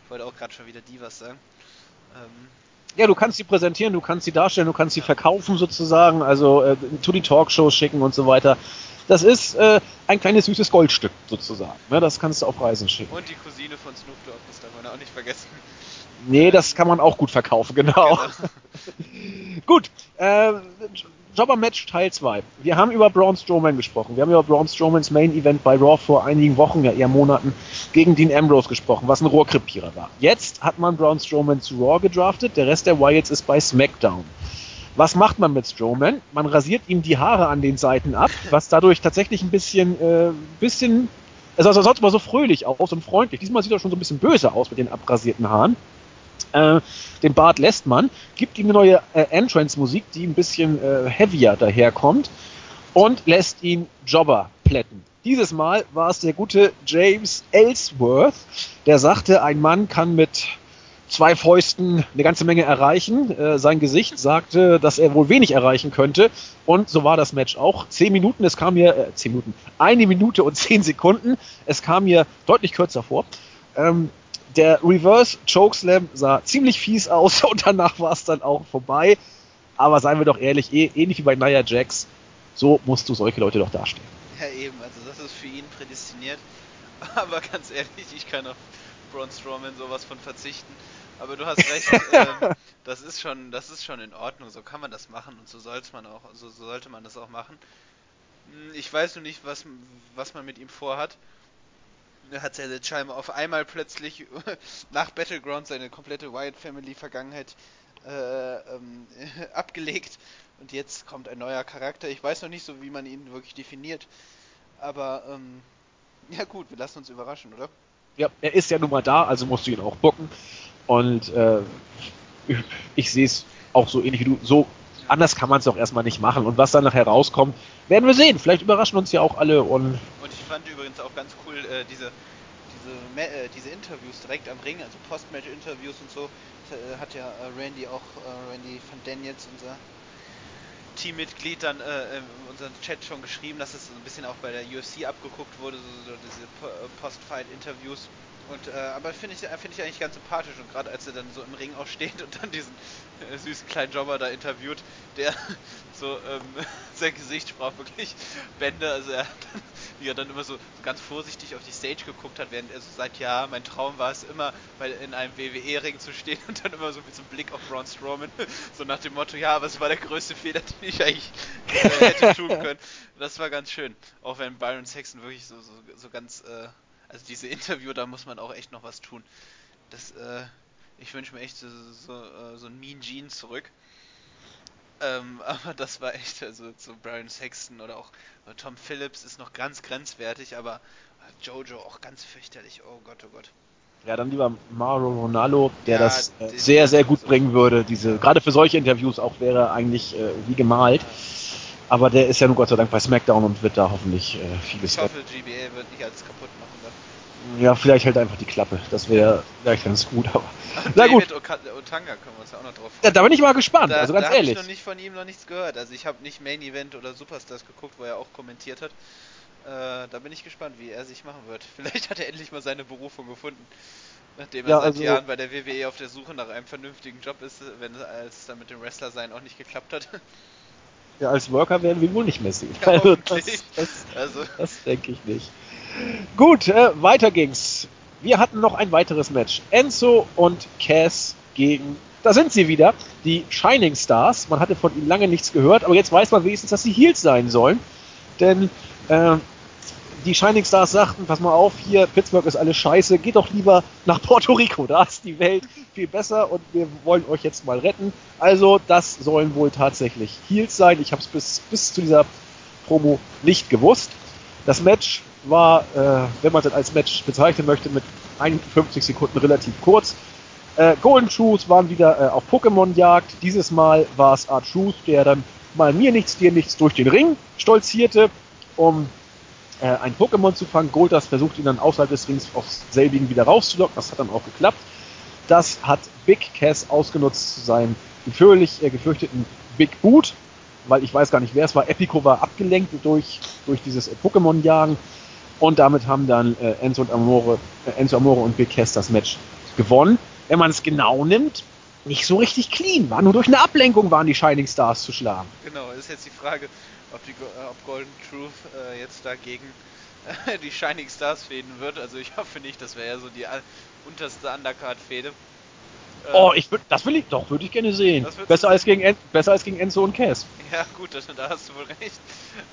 Ich wollte auch gerade schon wieder die was sagen. Ähm, ja, du kannst sie präsentieren, du kannst sie darstellen, du kannst sie verkaufen sozusagen, also äh, zu die Talkshows schicken und so weiter. Das ist äh, ein kleines süßes Goldstück sozusagen. Ne? Das kannst du auf Reisen schicken. Und die Cousine von Snoop Dogg, das darf man auch nicht vergessen. Nee, das kann man auch gut verkaufen, genau. genau. gut, äh, Jobber-Match Teil 2. Wir haben über Braun Strowman gesprochen. Wir haben über Braun Strowmans Main Event bei Raw vor einigen Wochen, ja eher Monaten, gegen Dean Ambrose gesprochen, was ein Rohrkrepierer war. Jetzt hat man Braun Strowman zu Raw gedraftet, der Rest der Wyatts ist bei SmackDown. Was macht man mit Strowman? Man rasiert ihm die Haare an den Seiten ab, was dadurch tatsächlich ein bisschen, äh, bisschen, also er sonst mal so fröhlich aus und freundlich. Diesmal sieht er schon so ein bisschen böse aus mit den abrasierten Haaren. Äh, den Bart lässt man, gibt ihm eine neue äh, Entrance-Musik, die ein bisschen äh, heavier daherkommt und lässt ihn Jobber plätten. Dieses Mal war es der gute James Ellsworth, der sagte, ein Mann kann mit zwei Fäusten eine ganze Menge erreichen. Äh, sein Gesicht sagte, dass er wohl wenig erreichen könnte. Und so war das Match auch. Zehn Minuten, es kam mir, äh, zehn Minuten, eine Minute und zehn Sekunden. Es kam mir deutlich kürzer vor. Ähm, der Reverse Chokeslam sah ziemlich fies aus und danach war es dann auch vorbei. Aber seien wir doch ehrlich, eh, ähnlich wie bei Nia Jax, so musst du solche Leute doch darstellen. Ja, eben, also das ist für ihn prädestiniert. Aber ganz ehrlich, ich kann auf Braun Strowman sowas von verzichten. Aber du hast recht, äh, das ist schon, das ist schon in Ordnung. So kann man das machen und so sollte man auch, so, so sollte man das auch machen. Hm, ich weiß nur nicht, was, was man mit ihm vorhat. Er hat ja jetzt scheinbar auf einmal plötzlich nach Battleground seine komplette Wyatt Family Vergangenheit äh, ähm, abgelegt und jetzt kommt ein neuer Charakter. Ich weiß noch nicht so, wie man ihn wirklich definiert, aber ähm, ja gut, wir lassen uns überraschen, oder? Ja, er ist ja nun mal da, also musst du ihn auch bocken. Und äh, ich sehe es auch so ähnlich wie du. So anders kann man es auch erstmal nicht machen. Und was dann nachher rauskommt, werden wir sehen. Vielleicht überraschen uns ja auch alle. Und, und ich fand übrigens auch ganz cool äh, diese, diese, äh, diese Interviews direkt am Ring, also Postmatch-Interviews und so. Äh, hat ja äh, Randy auch, äh, Randy van Daniels, unser Teammitglied dann in unserem Chat schon geschrieben, dass es ein bisschen auch bei der UFC abgeguckt wurde, so, so diese Post-Fight-Interviews. Und äh, aber finde ich, finde ich eigentlich ganz sympathisch. Und gerade als er dann so im Ring auch steht und dann diesen äh, süßen kleinen Jobber da interviewt, der so ähm, sein Gesicht sprach wirklich Bände, also er dann, wie er dann immer so, ganz vorsichtig auf die Stage geguckt hat, während er so sagt, ja, mein Traum war es immer, weil in einem WWE-Ring zu stehen und dann immer so mit so einem Blick auf Braun Strowman, so nach dem Motto, ja, es war der größte Fehler, den ich eigentlich hätte tun können. Das war ganz schön, auch wenn Byron Saxon wirklich so, so, so ganz äh, also diese Interview, da muss man auch echt noch was tun. Das, äh, ich wünsche mir echt so, so, äh, so ein Mean Gene zurück. Ähm, aber das war echt, also so Brian Sexton oder auch äh, Tom Phillips ist noch ganz grenzwertig, aber äh, Jojo auch ganz fürchterlich. Oh Gott, oh Gott. Ja, dann lieber Mauro Ronaldo, der ja, das äh, sehr, sehr gut bringen würde. Diese, gerade für solche Interviews auch wäre eigentlich äh, wie gemalt. Ja. Aber der ist ja nun Gott sei Dank bei SmackDown und wird da hoffentlich äh, vieles. Ich hoffe, GBA wird nicht alles kaputt machen. Ja, vielleicht halt einfach die Klappe. Das wäre vielleicht ganz gut, aber. Na gut. Otanga können wir uns ja auch noch drauf. Ja, da bin ich mal gespannt, da, also ganz da ehrlich. Ich habe noch nicht von ihm noch nichts gehört. Also ich habe nicht Main Event oder Superstars geguckt, wo er auch kommentiert hat. Äh, da bin ich gespannt, wie er sich machen wird. Vielleicht hat er endlich mal seine Berufung gefunden. Nachdem er ja, seit also, Jahren bei der WWE auf der Suche nach einem vernünftigen Job ist, wenn es dann mit dem Wrestler sein auch nicht geklappt hat. Als Worker werden wir wohl nicht mehr sehen. Ja, also, das, das, also. das denke ich nicht. Gut, äh, weiter ging's. Wir hatten noch ein weiteres Match. Enzo und Cass gegen, da sind sie wieder, die Shining Stars. Man hatte von ihnen lange nichts gehört, aber jetzt weiß man wenigstens, dass sie Heels sein sollen. Denn äh, die Shining Stars sagten, pass mal auf, hier, Pittsburgh ist alles scheiße, geht doch lieber nach Puerto Rico, da ist die Welt viel besser und wir wollen euch jetzt mal retten. Also, das sollen wohl tatsächlich Heels sein. Ich habe es bis, bis zu dieser Promo nicht gewusst. Das Match war, äh, wenn man es als Match bezeichnen möchte, mit 51 Sekunden relativ kurz. Äh, Golden Shoes waren wieder äh, auf Pokémon-Jagd. Dieses Mal war es Art Shoes, der dann mal mir nichts, dir nichts durch den Ring stolzierte, um äh, ein Pokémon zu fangen. Goldas versucht ihn dann außerhalb des Rings aufs selbigen wieder rauszulocken. Das hat dann auch geklappt. Das hat Big Cass ausgenutzt zu seinem gefürlich, äh, gefürchteten Big Boot, weil ich weiß gar nicht, wer es war. Epico war abgelenkt durch, durch dieses Pokémon-Jagen und damit haben dann äh, Enzo, und Amore, äh, Enzo Amore und Big Cass das Match gewonnen. Wenn man es genau nimmt, nicht so richtig clean. War nur durch eine Ablenkung waren die Shining Stars zu schlagen. Genau, ist jetzt die Frage, ob, die, ob Golden Truth äh, jetzt dagegen die Shining Stars fäden wird. Also ich hoffe nicht, das wäre ja so die unterste Undercard-Fehde. Ähm, oh, ich würd, das will ich doch, würde ich gerne sehen. Besser als, gegen en, besser als gegen Enzo und Cass. Ja, gut, das, da hast du wohl recht.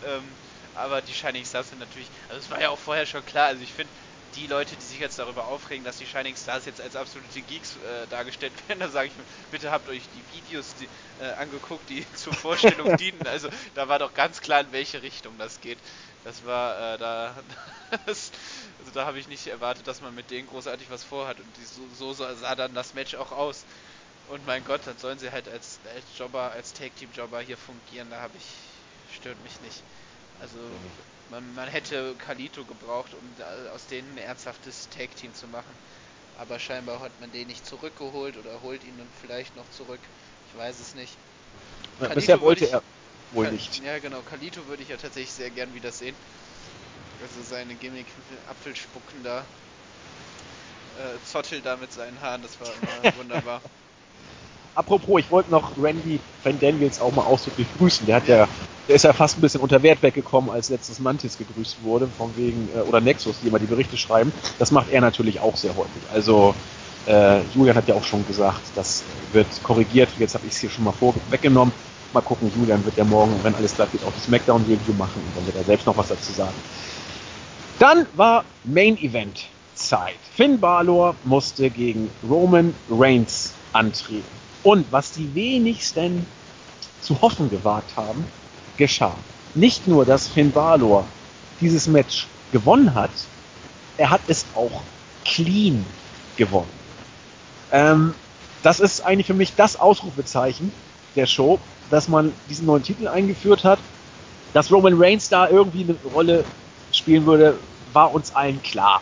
Ähm, aber die Shining Stars sind natürlich, also es war ja auch vorher schon klar, also ich finde, die Leute, die sich jetzt darüber aufregen, dass die Shining Stars jetzt als absolute Geeks äh, dargestellt werden, da sage ich mir, bitte habt euch die Videos die, äh, angeguckt, die zur Vorstellung dienen. Also da war doch ganz klar, in welche Richtung das geht. Das war äh, da, das, also da habe ich nicht erwartet, dass man mit denen großartig was vorhat. Und die, so, so sah dann das Match auch aus. Und mein Gott, dann sollen sie halt als, als Jobber, als Take-Team-Jobber hier fungieren. Da habe ich, stört mich nicht. Also man, man hätte Kalito gebraucht, um aus denen ein ernsthaftes Tag-Team zu machen. Aber scheinbar hat man den nicht zurückgeholt oder holt ihn dann vielleicht noch zurück. Ich weiß es nicht. Ja, bisher wollte ich, er wohl nicht. Ja, genau. Kalito würde ich ja tatsächlich sehr gern wieder sehen. Also seine Gimmick Apfelspucken da. Äh, Zottel da mit seinen Haaren, das war immer wunderbar. Apropos, ich wollte noch Randy Van Daniels auch mal ausdrücklich grüßen. Der hat ja, der ist ja fast ein bisschen unter Wert weggekommen, als letztes Mantis gegrüßt wurde, von wegen, äh, oder Nexus, die immer die Berichte schreiben. Das macht er natürlich auch sehr häufig. Also, äh, Julian hat ja auch schon gesagt, das wird korrigiert. Jetzt habe ich es hier schon mal vorweggenommen. Mal gucken, Julian wird ja morgen, wenn alles bleibt, auch das Smackdown-Review machen und dann wird er selbst noch was dazu sagen. Dann war Main Event Zeit. Finn Balor musste gegen Roman Reigns antreten. Und was die wenigsten zu hoffen gewagt haben, geschah. Nicht nur, dass Finn Balor dieses Match gewonnen hat, er hat es auch clean gewonnen. Ähm, das ist eigentlich für mich das Ausrufezeichen der Show, dass man diesen neuen Titel eingeführt hat. Dass Roman Reigns da irgendwie eine Rolle spielen würde, war uns allen klar.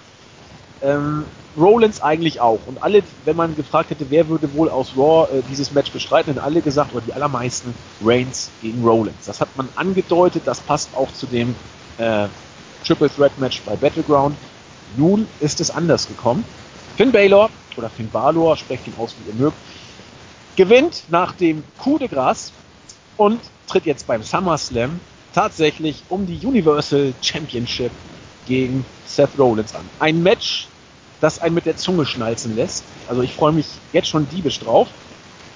Ähm, Rollins eigentlich auch. Und alle, wenn man gefragt hätte, wer würde wohl aus Raw äh, dieses Match bestreiten, hätten alle gesagt, oder die allermeisten, Reigns gegen Rollins. Das hat man angedeutet, das passt auch zu dem äh, Triple Threat Match bei Battleground. Nun ist es anders gekommen. Finn Balor, oder Finn Balor, sprecht ihn aus, wie ihr mögt, gewinnt nach dem Coup de Gras und tritt jetzt beim SummerSlam tatsächlich um die Universal Championship gegen Seth Rollins an. Ein Match, das einen mit der Zunge schnalzen lässt. Also ich freue mich jetzt schon diebisch drauf.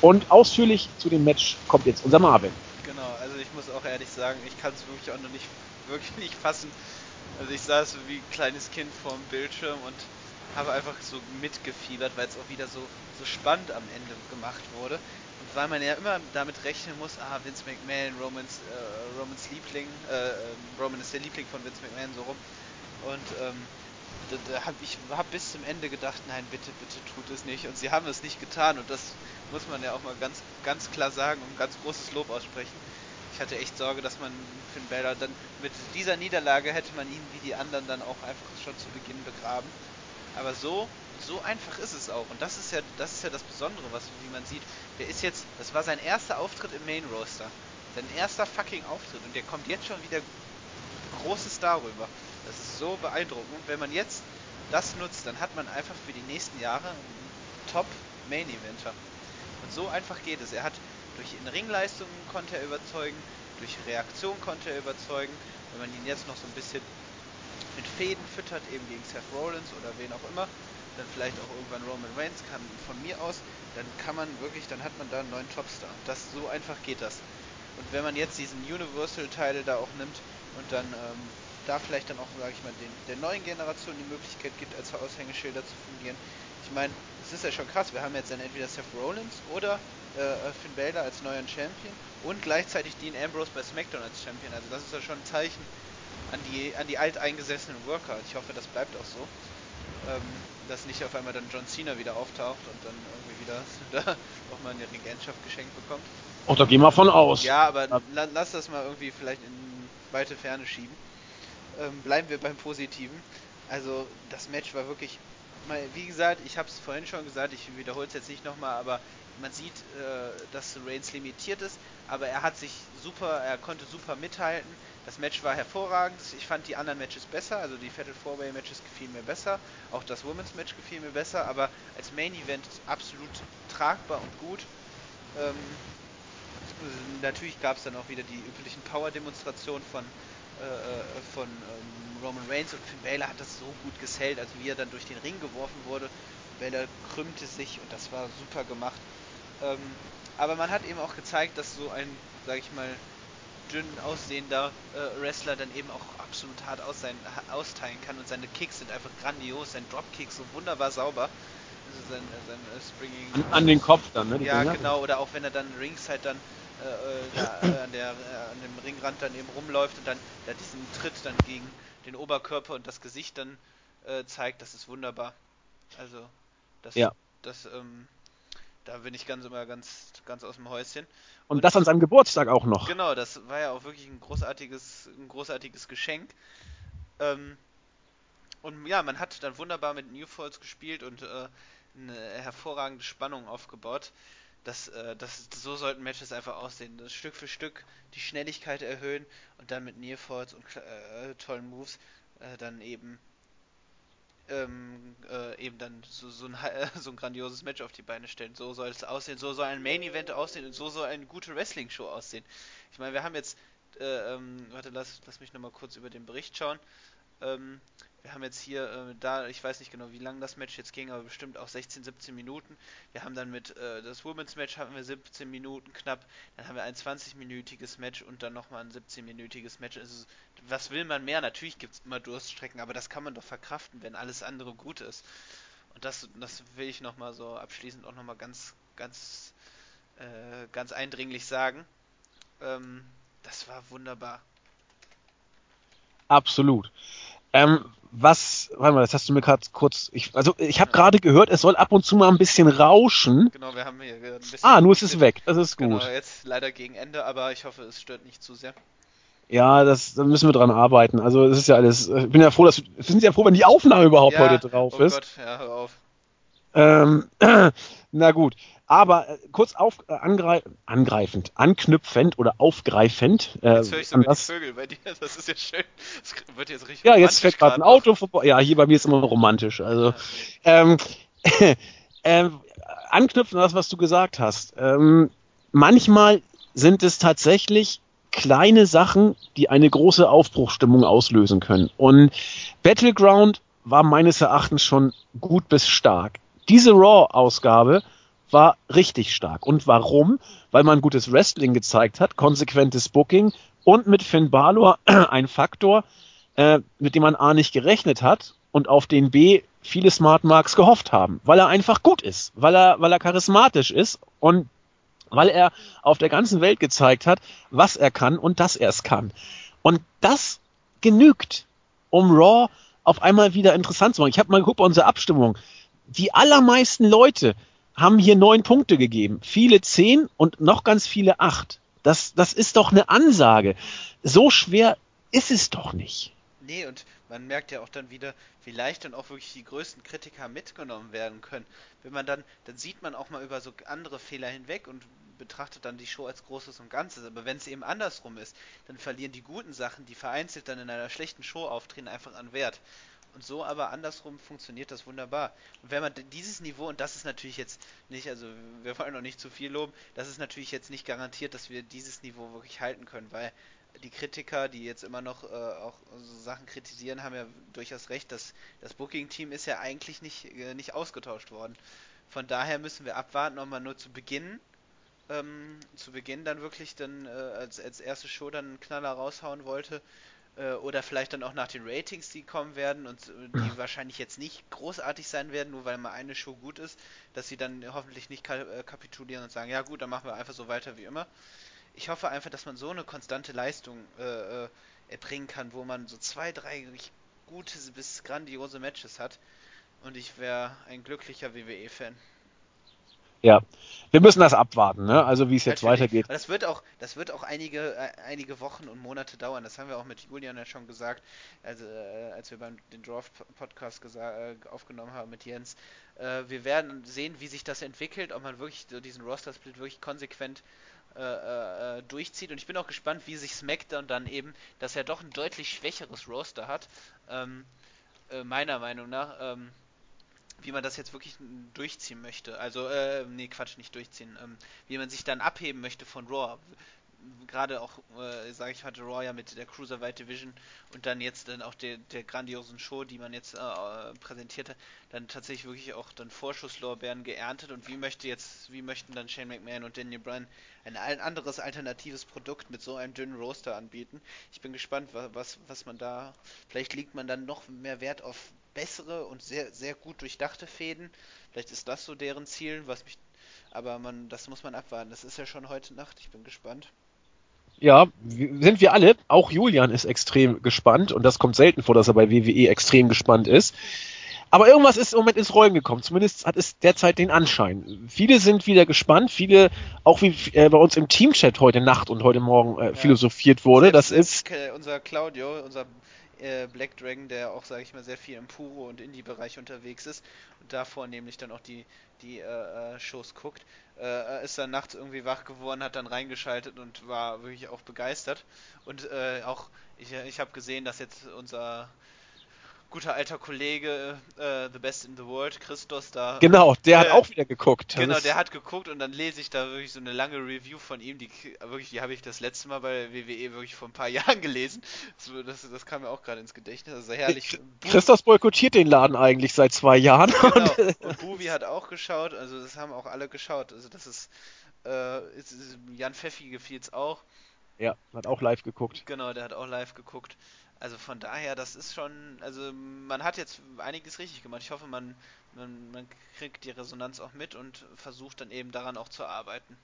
Und ausführlich zu dem Match kommt jetzt unser Marvin. Genau, also ich muss auch ehrlich sagen, ich kann es wirklich auch noch nicht wirklich nicht fassen. Also ich saß wie ein kleines Kind vorm Bildschirm und habe einfach so mitgefiebert, weil es auch wieder so, so spannend am Ende gemacht wurde. Und weil man ja immer damit rechnen muss, ah, Vince McMahon, Romans, äh, Romans Liebling, äh, ähm, Roman ist der Liebling von Vince McMahon, so rum. Und ähm, da, da hab ich hab bis zum Ende gedacht, nein, bitte, bitte tut es nicht. Und sie haben es nicht getan. Und das muss man ja auch mal ganz, ganz klar sagen und ganz großes Lob aussprechen. Ich hatte echt Sorge, dass man Finn Balor dann mit dieser Niederlage hätte man ihn wie die anderen dann auch einfach schon zu Beginn begraben. Aber so, so einfach ist es auch. Und das ist ja, das ist ja das Besondere, was, wie man sieht. Der ist jetzt, das war sein erster Auftritt im Main Roaster. Sein erster fucking Auftritt. Und der kommt jetzt schon wieder großes darüber. Das ist so beeindruckend. Wenn man jetzt das nutzt, dann hat man einfach für die nächsten Jahre einen Top Main Eventer. Und so einfach geht es. Er hat durch in Ringleistungen konnte er überzeugen, durch Reaktion konnte er überzeugen. Wenn man ihn jetzt noch so ein bisschen mit Fäden füttert, eben gegen Seth Rollins oder wen auch immer, dann vielleicht auch irgendwann Roman Reigns kann von mir aus, dann kann man wirklich, dann hat man da einen neuen Topstar. Das so einfach geht das. Und wenn man jetzt diesen Universal-Teil da auch nimmt und dann ähm, da vielleicht dann auch, sage ich mal, den, der neuen Generation die Möglichkeit gibt, als Aushängeschilder zu fungieren. Ich meine, es ist ja schon krass, wir haben jetzt dann entweder Seth Rollins oder äh, Finn Balor als neuen Champion und gleichzeitig Dean Ambrose bei SmackDown als Champion. Also das ist ja schon ein Zeichen, an die, an die alteingesessenen Worker. Ich hoffe, das bleibt auch so. Ähm, dass nicht auf einmal dann John Cena wieder auftaucht und dann irgendwie wieder da auch mal eine Regentschaft geschenkt bekommt. Auch da gehen wir von aus. Ja, aber la lass das mal irgendwie vielleicht in weite Ferne schieben. Ähm, bleiben wir beim Positiven. Also das Match war wirklich, mal, wie gesagt, ich habe es vorhin schon gesagt, ich wiederhole es jetzt nicht nochmal, aber man sieht, äh, dass Reigns limitiert ist, aber er hat sich super, er konnte super mithalten. Das Match war hervorragend. Ich fand die anderen Matches besser, also die Fatal Four Way Matches gefielen mir besser, auch das Women's Match gefiel mir besser, aber als Main Event absolut tragbar und gut. Ähm, natürlich gab es dann auch wieder die üblichen Power-Demonstrationen von äh, äh, von ähm, Roman Reigns und Finn Balor hat das so gut gesellt, also wie er dann durch den Ring geworfen wurde. Balor krümmte sich und das war super gemacht. Ähm, aber man hat eben auch gezeigt, dass so ein, sag ich mal, dünn aussehender äh, Wrestler dann eben auch absolut hart aus sein, austeilen kann und seine Kicks sind einfach grandios, sein Dropkick so wunderbar sauber. Also sein, äh, sein Springing. An, an, den Kopf dann, ne? ja, genau, oder auch wenn er dann Ringside dann äh, äh, da, äh, an, der, an dem Ringrand dann eben rumläuft und dann da diesen Tritt dann gegen den Oberkörper und das Gesicht dann zeigt, das ist wunderbar. Also das, ja. das, ähm, da bin ich ganz immer ganz, ganz aus dem Häuschen. Und, und, das an seinem Geburtstag auch noch. Genau, das war ja auch wirklich ein großartiges, ein großartiges Geschenk. Ähm, und ja, man hat dann wunderbar mit New Falls gespielt und äh, eine hervorragende Spannung aufgebaut. Das, äh, das, so sollten Matches einfach aussehen. Das Stück für Stück die Schnelligkeit erhöhen und dann mit Nearfalls und äh, tollen Moves äh, dann eben ähm, äh, eben dann so, so, ein, so ein grandioses Match auf die Beine stellen. So soll es aussehen, so soll ein Main Event aussehen und so soll eine gute Wrestling-Show aussehen. Ich meine, wir haben jetzt, äh, ähm, warte, lass, lass mich nochmal kurz über den Bericht schauen. Ähm, wir haben jetzt hier äh, da, ich weiß nicht genau, wie lang das Match jetzt ging, aber bestimmt auch 16, 17 Minuten. Wir haben dann mit äh, das Women's Match haben wir 17 Minuten knapp, dann haben wir ein 20-minütiges Match und dann nochmal ein 17-minütiges Match. Also, was will man mehr? Natürlich gibt es immer Durststrecken, aber das kann man doch verkraften, wenn alles andere gut ist. Und das, das will ich nochmal so abschließend auch nochmal ganz, ganz, äh, ganz eindringlich sagen. Ähm, das war wunderbar. Absolut. Ähm, was, warte mal, das hast du mir gerade kurz, ich, also ich habe gerade gehört, es soll ab und zu mal ein bisschen rauschen. Genau, wir haben hier ein bisschen. Ah, nur ist es weg, das ist gut. Genau, jetzt leider gegen Ende, aber ich hoffe, es stört nicht zu sehr. Ja, das, da müssen wir dran arbeiten. Also es ist ja alles, ich bin ja froh, dass, wir sind ja froh, wenn die Aufnahme überhaupt ja, heute drauf oh ist. Oh Gott, ja, hör auf. Ähm, na gut, aber äh, kurz auf, äh, angreif, angreifend, anknüpfend oder aufgreifend. Äh, jetzt höre ich sogar das, die Vögel bei dir, das ist jetzt schön. Das wird jetzt richtig Ja, jetzt fährt gerade ein Auto vorbei. Ja, hier bei mir ist immer romantisch. Also, ähm, ähm, anknüpfen an das, was du gesagt hast. Ähm, manchmal sind es tatsächlich kleine Sachen, die eine große Aufbruchstimmung auslösen können. Und Battleground war meines Erachtens schon gut bis stark. Diese Raw-Ausgabe war richtig stark. Und warum? Weil man gutes Wrestling gezeigt hat, konsequentes Booking und mit Finn Balor ein Faktor, äh, mit dem man A nicht gerechnet hat und auf den B viele Smart Marks gehofft haben, weil er einfach gut ist, weil er, weil er charismatisch ist und weil er auf der ganzen Welt gezeigt hat, was er kann und dass er es kann. Und das genügt, um Raw auf einmal wieder interessant zu machen. Ich habe mal geguckt bei unserer Abstimmung. Die allermeisten Leute haben hier neun Punkte gegeben. Viele zehn und noch ganz viele acht. Das, das ist doch eine Ansage. So schwer ist es doch nicht. Nee, und man merkt ja auch dann wieder, wie leicht dann auch wirklich die größten Kritiker mitgenommen werden können. Wenn man dann, dann sieht man auch mal über so andere Fehler hinweg und betrachtet dann die Show als Großes und Ganzes. Aber wenn es eben andersrum ist, dann verlieren die guten Sachen, die vereinzelt dann in einer schlechten Show auftreten, einfach an Wert. Und so aber andersrum funktioniert das wunderbar. Und wenn man dieses Niveau, und das ist natürlich jetzt nicht, also wir wollen noch nicht zu viel loben, das ist natürlich jetzt nicht garantiert, dass wir dieses Niveau wirklich halten können, weil die Kritiker, die jetzt immer noch äh, auch so Sachen kritisieren, haben ja durchaus recht, dass das Booking-Team ist ja eigentlich nicht, äh, nicht ausgetauscht worden. Von daher müssen wir abwarten, ob man nur zu Beginn ähm, zu Beginn dann wirklich dann äh, als, als erste Show dann einen Knaller raushauen wollte, äh, oder vielleicht dann auch nach den Ratings, die kommen werden und äh, die wahrscheinlich jetzt nicht großartig sein werden, nur weil mal eine Show gut ist, dass sie dann hoffentlich nicht äh, kapitulieren und sagen, ja gut, dann machen wir einfach so weiter wie immer. Ich hoffe einfach, dass man so eine konstante Leistung äh, erbringen kann, wo man so zwei, drei gute bis grandiose Matches hat. Und ich wäre ein glücklicher WWE-Fan. Ja. Wir müssen das abwarten, ne? Also wie es jetzt Natürlich. weitergeht. das wird auch, das wird auch einige, äh, einige Wochen und Monate dauern. Das haben wir auch mit Julian ja schon gesagt, also äh, als wir beim den Draft Podcast äh, aufgenommen haben mit Jens. Äh, wir werden sehen, wie sich das entwickelt, ob man wirklich so diesen Roster Split wirklich konsequent äh, durchzieht. Und ich bin auch gespannt, wie sich SmackDown dann eben, dass er doch ein deutlich schwächeres Roster hat, ähm, meiner Meinung nach. Ähm, wie man das jetzt wirklich durchziehen möchte. Also, äh, nee, Quatsch, nicht durchziehen. Ähm, wie man sich dann abheben möchte von Raw. Gerade auch, äh, sage ich, hatte Raw ja mit der Cruiserweight Division und dann jetzt dann auch der, der grandiosen Show, die man jetzt äh, präsentiert hat, dann tatsächlich wirklich auch dann Vorschusslorbeeren geerntet und wie möchte jetzt, wie möchten dann Shane McMahon und Daniel Bryan ein anderes alternatives Produkt mit so einem dünnen Roster anbieten. Ich bin gespannt, was, was man da, vielleicht liegt man dann noch mehr Wert auf bessere und sehr, sehr gut durchdachte Fäden. Vielleicht ist das so deren Ziel, was mich. Aber man, das muss man abwarten. Das ist ja schon heute Nacht. Ich bin gespannt. Ja, sind wir alle. Auch Julian ist extrem gespannt und das kommt selten vor, dass er bei WWE extrem gespannt ist. Aber irgendwas ist im Moment ins Rollen gekommen. Zumindest hat es derzeit den Anschein. Viele sind wieder gespannt. Viele, auch wie äh, bei uns im Teamchat heute Nacht und heute Morgen äh, ja. philosophiert wurde. Das ist unser Claudio, unser äh, Black Dragon, der auch, sage ich mal, sehr viel im Puro und Indie-Bereich unterwegs ist und davor nämlich dann auch die, die äh, äh Shows guckt, äh, ist dann nachts irgendwie wach geworden, hat dann reingeschaltet und war wirklich auch begeistert. Und äh, auch, ich, ich habe gesehen, dass jetzt unser guter alter Kollege äh, The Best in the World, Christos, da. Genau, der äh, hat auch wieder geguckt. Genau, der hat geguckt und dann lese ich da wirklich so eine lange Review von ihm, die wirklich, die habe ich das letzte Mal bei WWE wirklich vor ein paar Jahren gelesen. Das, das, das kam mir auch gerade ins Gedächtnis. Also herrlich. Christos boykottiert den Laden eigentlich seit zwei Jahren. Genau. Und Buvi hat auch geschaut, also das haben auch alle geschaut. Also das ist, äh, ist, ist Jan Pfeffi gefiel es auch. Ja, hat auch live geguckt. Genau, der hat auch live geguckt. Also von daher, das ist schon, also man hat jetzt einiges richtig gemacht. Ich hoffe, man, man, man kriegt die Resonanz auch mit und versucht dann eben daran auch zu arbeiten.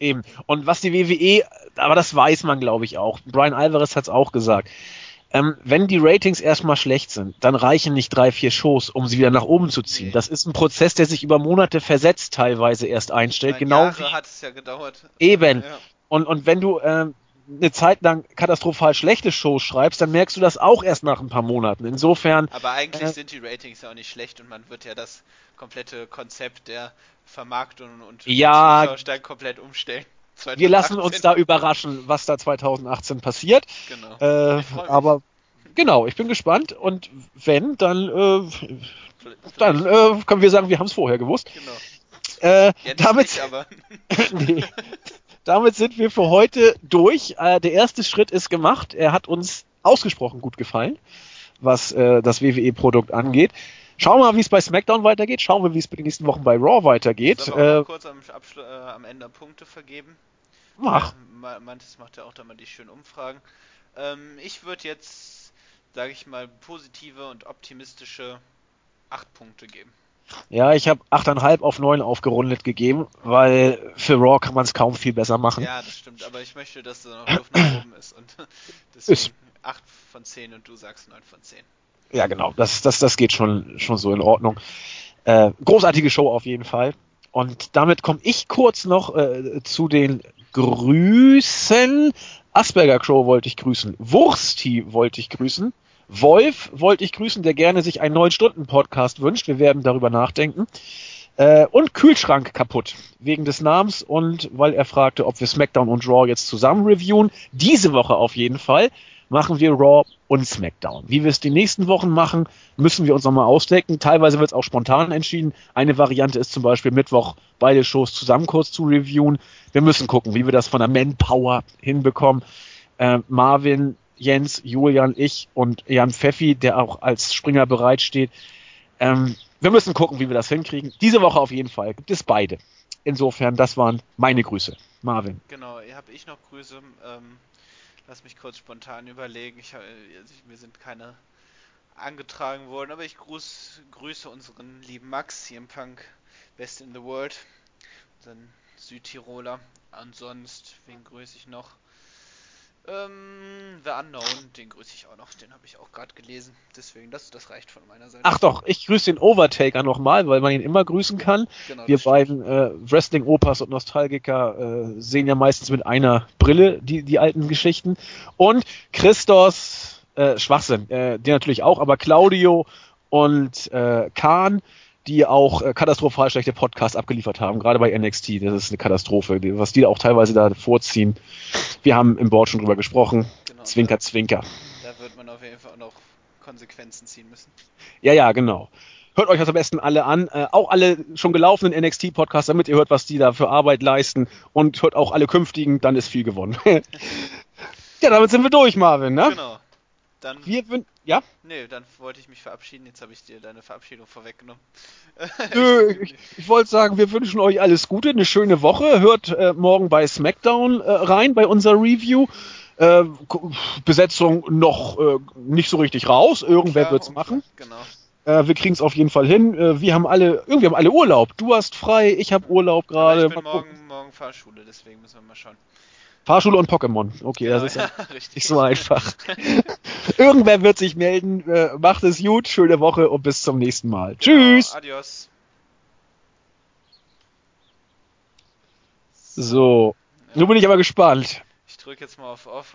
Eben. Und was die WWE, aber das weiß man, glaube ich, auch. Brian Alvarez hat es auch gesagt. Ähm, wenn die Ratings erstmal schlecht sind, dann reichen nicht drei, vier Shows, um sie wieder nach oben zu ziehen. Nee. Das ist ein Prozess, der sich über Monate versetzt teilweise erst einstellt. Meine genau Jahre hat es ja gedauert. Eben. Ja. Und, und wenn du ähm, eine Zeit lang katastrophal schlechte Shows schreibst, dann merkst du das auch erst nach ein paar Monaten. Insofern. Aber eigentlich äh, sind die Ratings ja auch nicht schlecht und man wird ja das komplette Konzept der Vermarktung und ja, komplett umstellen. 2018. Wir lassen uns da überraschen, was da 2018 passiert. Genau. Äh, aber genau, ich bin gespannt und wenn, dann, äh, dann äh, können wir sagen, wir haben es vorher gewusst. Genau. Äh, damit, nicht, aber. nee, damit sind wir für heute durch. Äh, der erste Schritt ist gemacht. Er hat uns ausgesprochen gut gefallen, was äh, das WWE-Produkt angeht. Schauen wir mal, wie es bei SmackDown weitergeht. Schauen wir, wie es bei den nächsten Wochen bei Raw weitergeht. Sollen wir äh, kurz am, äh, am, Ende Punkte vergeben? Mach. Äh, manches macht ja auch da mal die schönen Umfragen. Ähm, ich würde jetzt, sage ich mal, positive und optimistische 8 Punkte geben. Ja, ich habe 8,5 auf 9 aufgerundet gegeben, weil für Raw kann man es kaum viel besser machen. Ja, das stimmt, aber ich möchte, dass da noch Luft nach oben ist. Und deswegen ist. 8 von 10 und du sagst 9 von 10. Ja, genau, das, das, das geht schon, schon so in Ordnung. Äh, großartige Show auf jeden Fall. Und damit komme ich kurz noch äh, zu den Grüßen. Asperger Crow wollte ich grüßen. Wursti wollte ich grüßen. Wolf wollte ich grüßen, der gerne sich einen neun Stunden Podcast wünscht. Wir werden darüber nachdenken. Äh, und Kühlschrank kaputt wegen des Namens und weil er fragte, ob wir SmackDown und Raw jetzt zusammen reviewen. Diese Woche auf jeden Fall machen wir Raw und SmackDown. Wie wir es die nächsten Wochen machen, müssen wir uns nochmal ausdecken. Teilweise wird es auch spontan entschieden. Eine Variante ist zum Beispiel Mittwoch beide Shows zusammen kurz zu reviewen. Wir müssen gucken, wie wir das von der Manpower hinbekommen. Äh, Marvin Jens, Julian, ich und Jan Pfeffi, der auch als Springer bereitsteht. Ähm, wir müssen gucken, wie wir das hinkriegen. Diese Woche auf jeden Fall gibt es beide. Insofern, das waren meine Grüße. Marvin. Genau, habe ich noch Grüße. Ähm, lass mich kurz spontan überlegen. Ich, also mir sind keine angetragen worden, aber ich gruß, grüße unseren lieben Max hier im Punk Best in the World, unseren Südtiroler. Ansonsten, wen grüße ich noch? Ähm, The Unknown, den grüße ich auch noch, den habe ich auch gerade gelesen. Deswegen, das, das reicht von meiner Seite. Ach doch, ich grüße den Overtaker nochmal, weil man ihn immer grüßen kann. Genau, Wir beiden äh, Wrestling-Opas und Nostalgiker äh, sehen ja meistens mit einer Brille die, die alten Geschichten. Und Christos, äh, Schwachsinn, äh, der natürlich auch, aber Claudio und äh, Kahn, die auch äh, katastrophal schlechte Podcasts abgeliefert haben, gerade bei NXT. Das ist eine Katastrophe, was die da auch teilweise da vorziehen. Wir haben im Board schon drüber gesprochen. Genau, zwinker, zwinker. Da wird man auf jeden Fall auch noch Konsequenzen ziehen müssen. Ja, ja, genau. Hört euch das am besten alle an. Äh, auch alle schon gelaufenen NXT-Podcasts, damit ihr hört, was die da für Arbeit leisten. Und hört auch alle künftigen, dann ist viel gewonnen. ja, damit sind wir durch, Marvin, ne? Genau. Dann wir ja? Nee, dann wollte ich mich verabschieden. Jetzt habe ich dir deine Verabschiedung vorweggenommen. Nö, ich, ich wollte sagen, wir wünschen euch alles Gute, eine schöne Woche. Hört äh, morgen bei SmackDown äh, rein, bei unserer Review. Äh, Besetzung noch äh, nicht so richtig raus. Irgendwer wird es machen. Genau. Äh, wir kriegen es auf jeden Fall hin. Äh, wir haben alle, irgendwie haben alle Urlaub. Du hast frei, ich habe Urlaub gerade. Ich bin morgen, morgen Fahrschule, deswegen müssen wir mal schauen. Fahrschule und Pokémon. Okay, genau, das ist ja, nicht so einfach. Irgendwer wird sich melden. Äh, macht es gut, schöne Woche und bis zum nächsten Mal. Genau, Tschüss. Adios. So, nun bin ich aber gespannt. Ich drücke jetzt mal auf Off.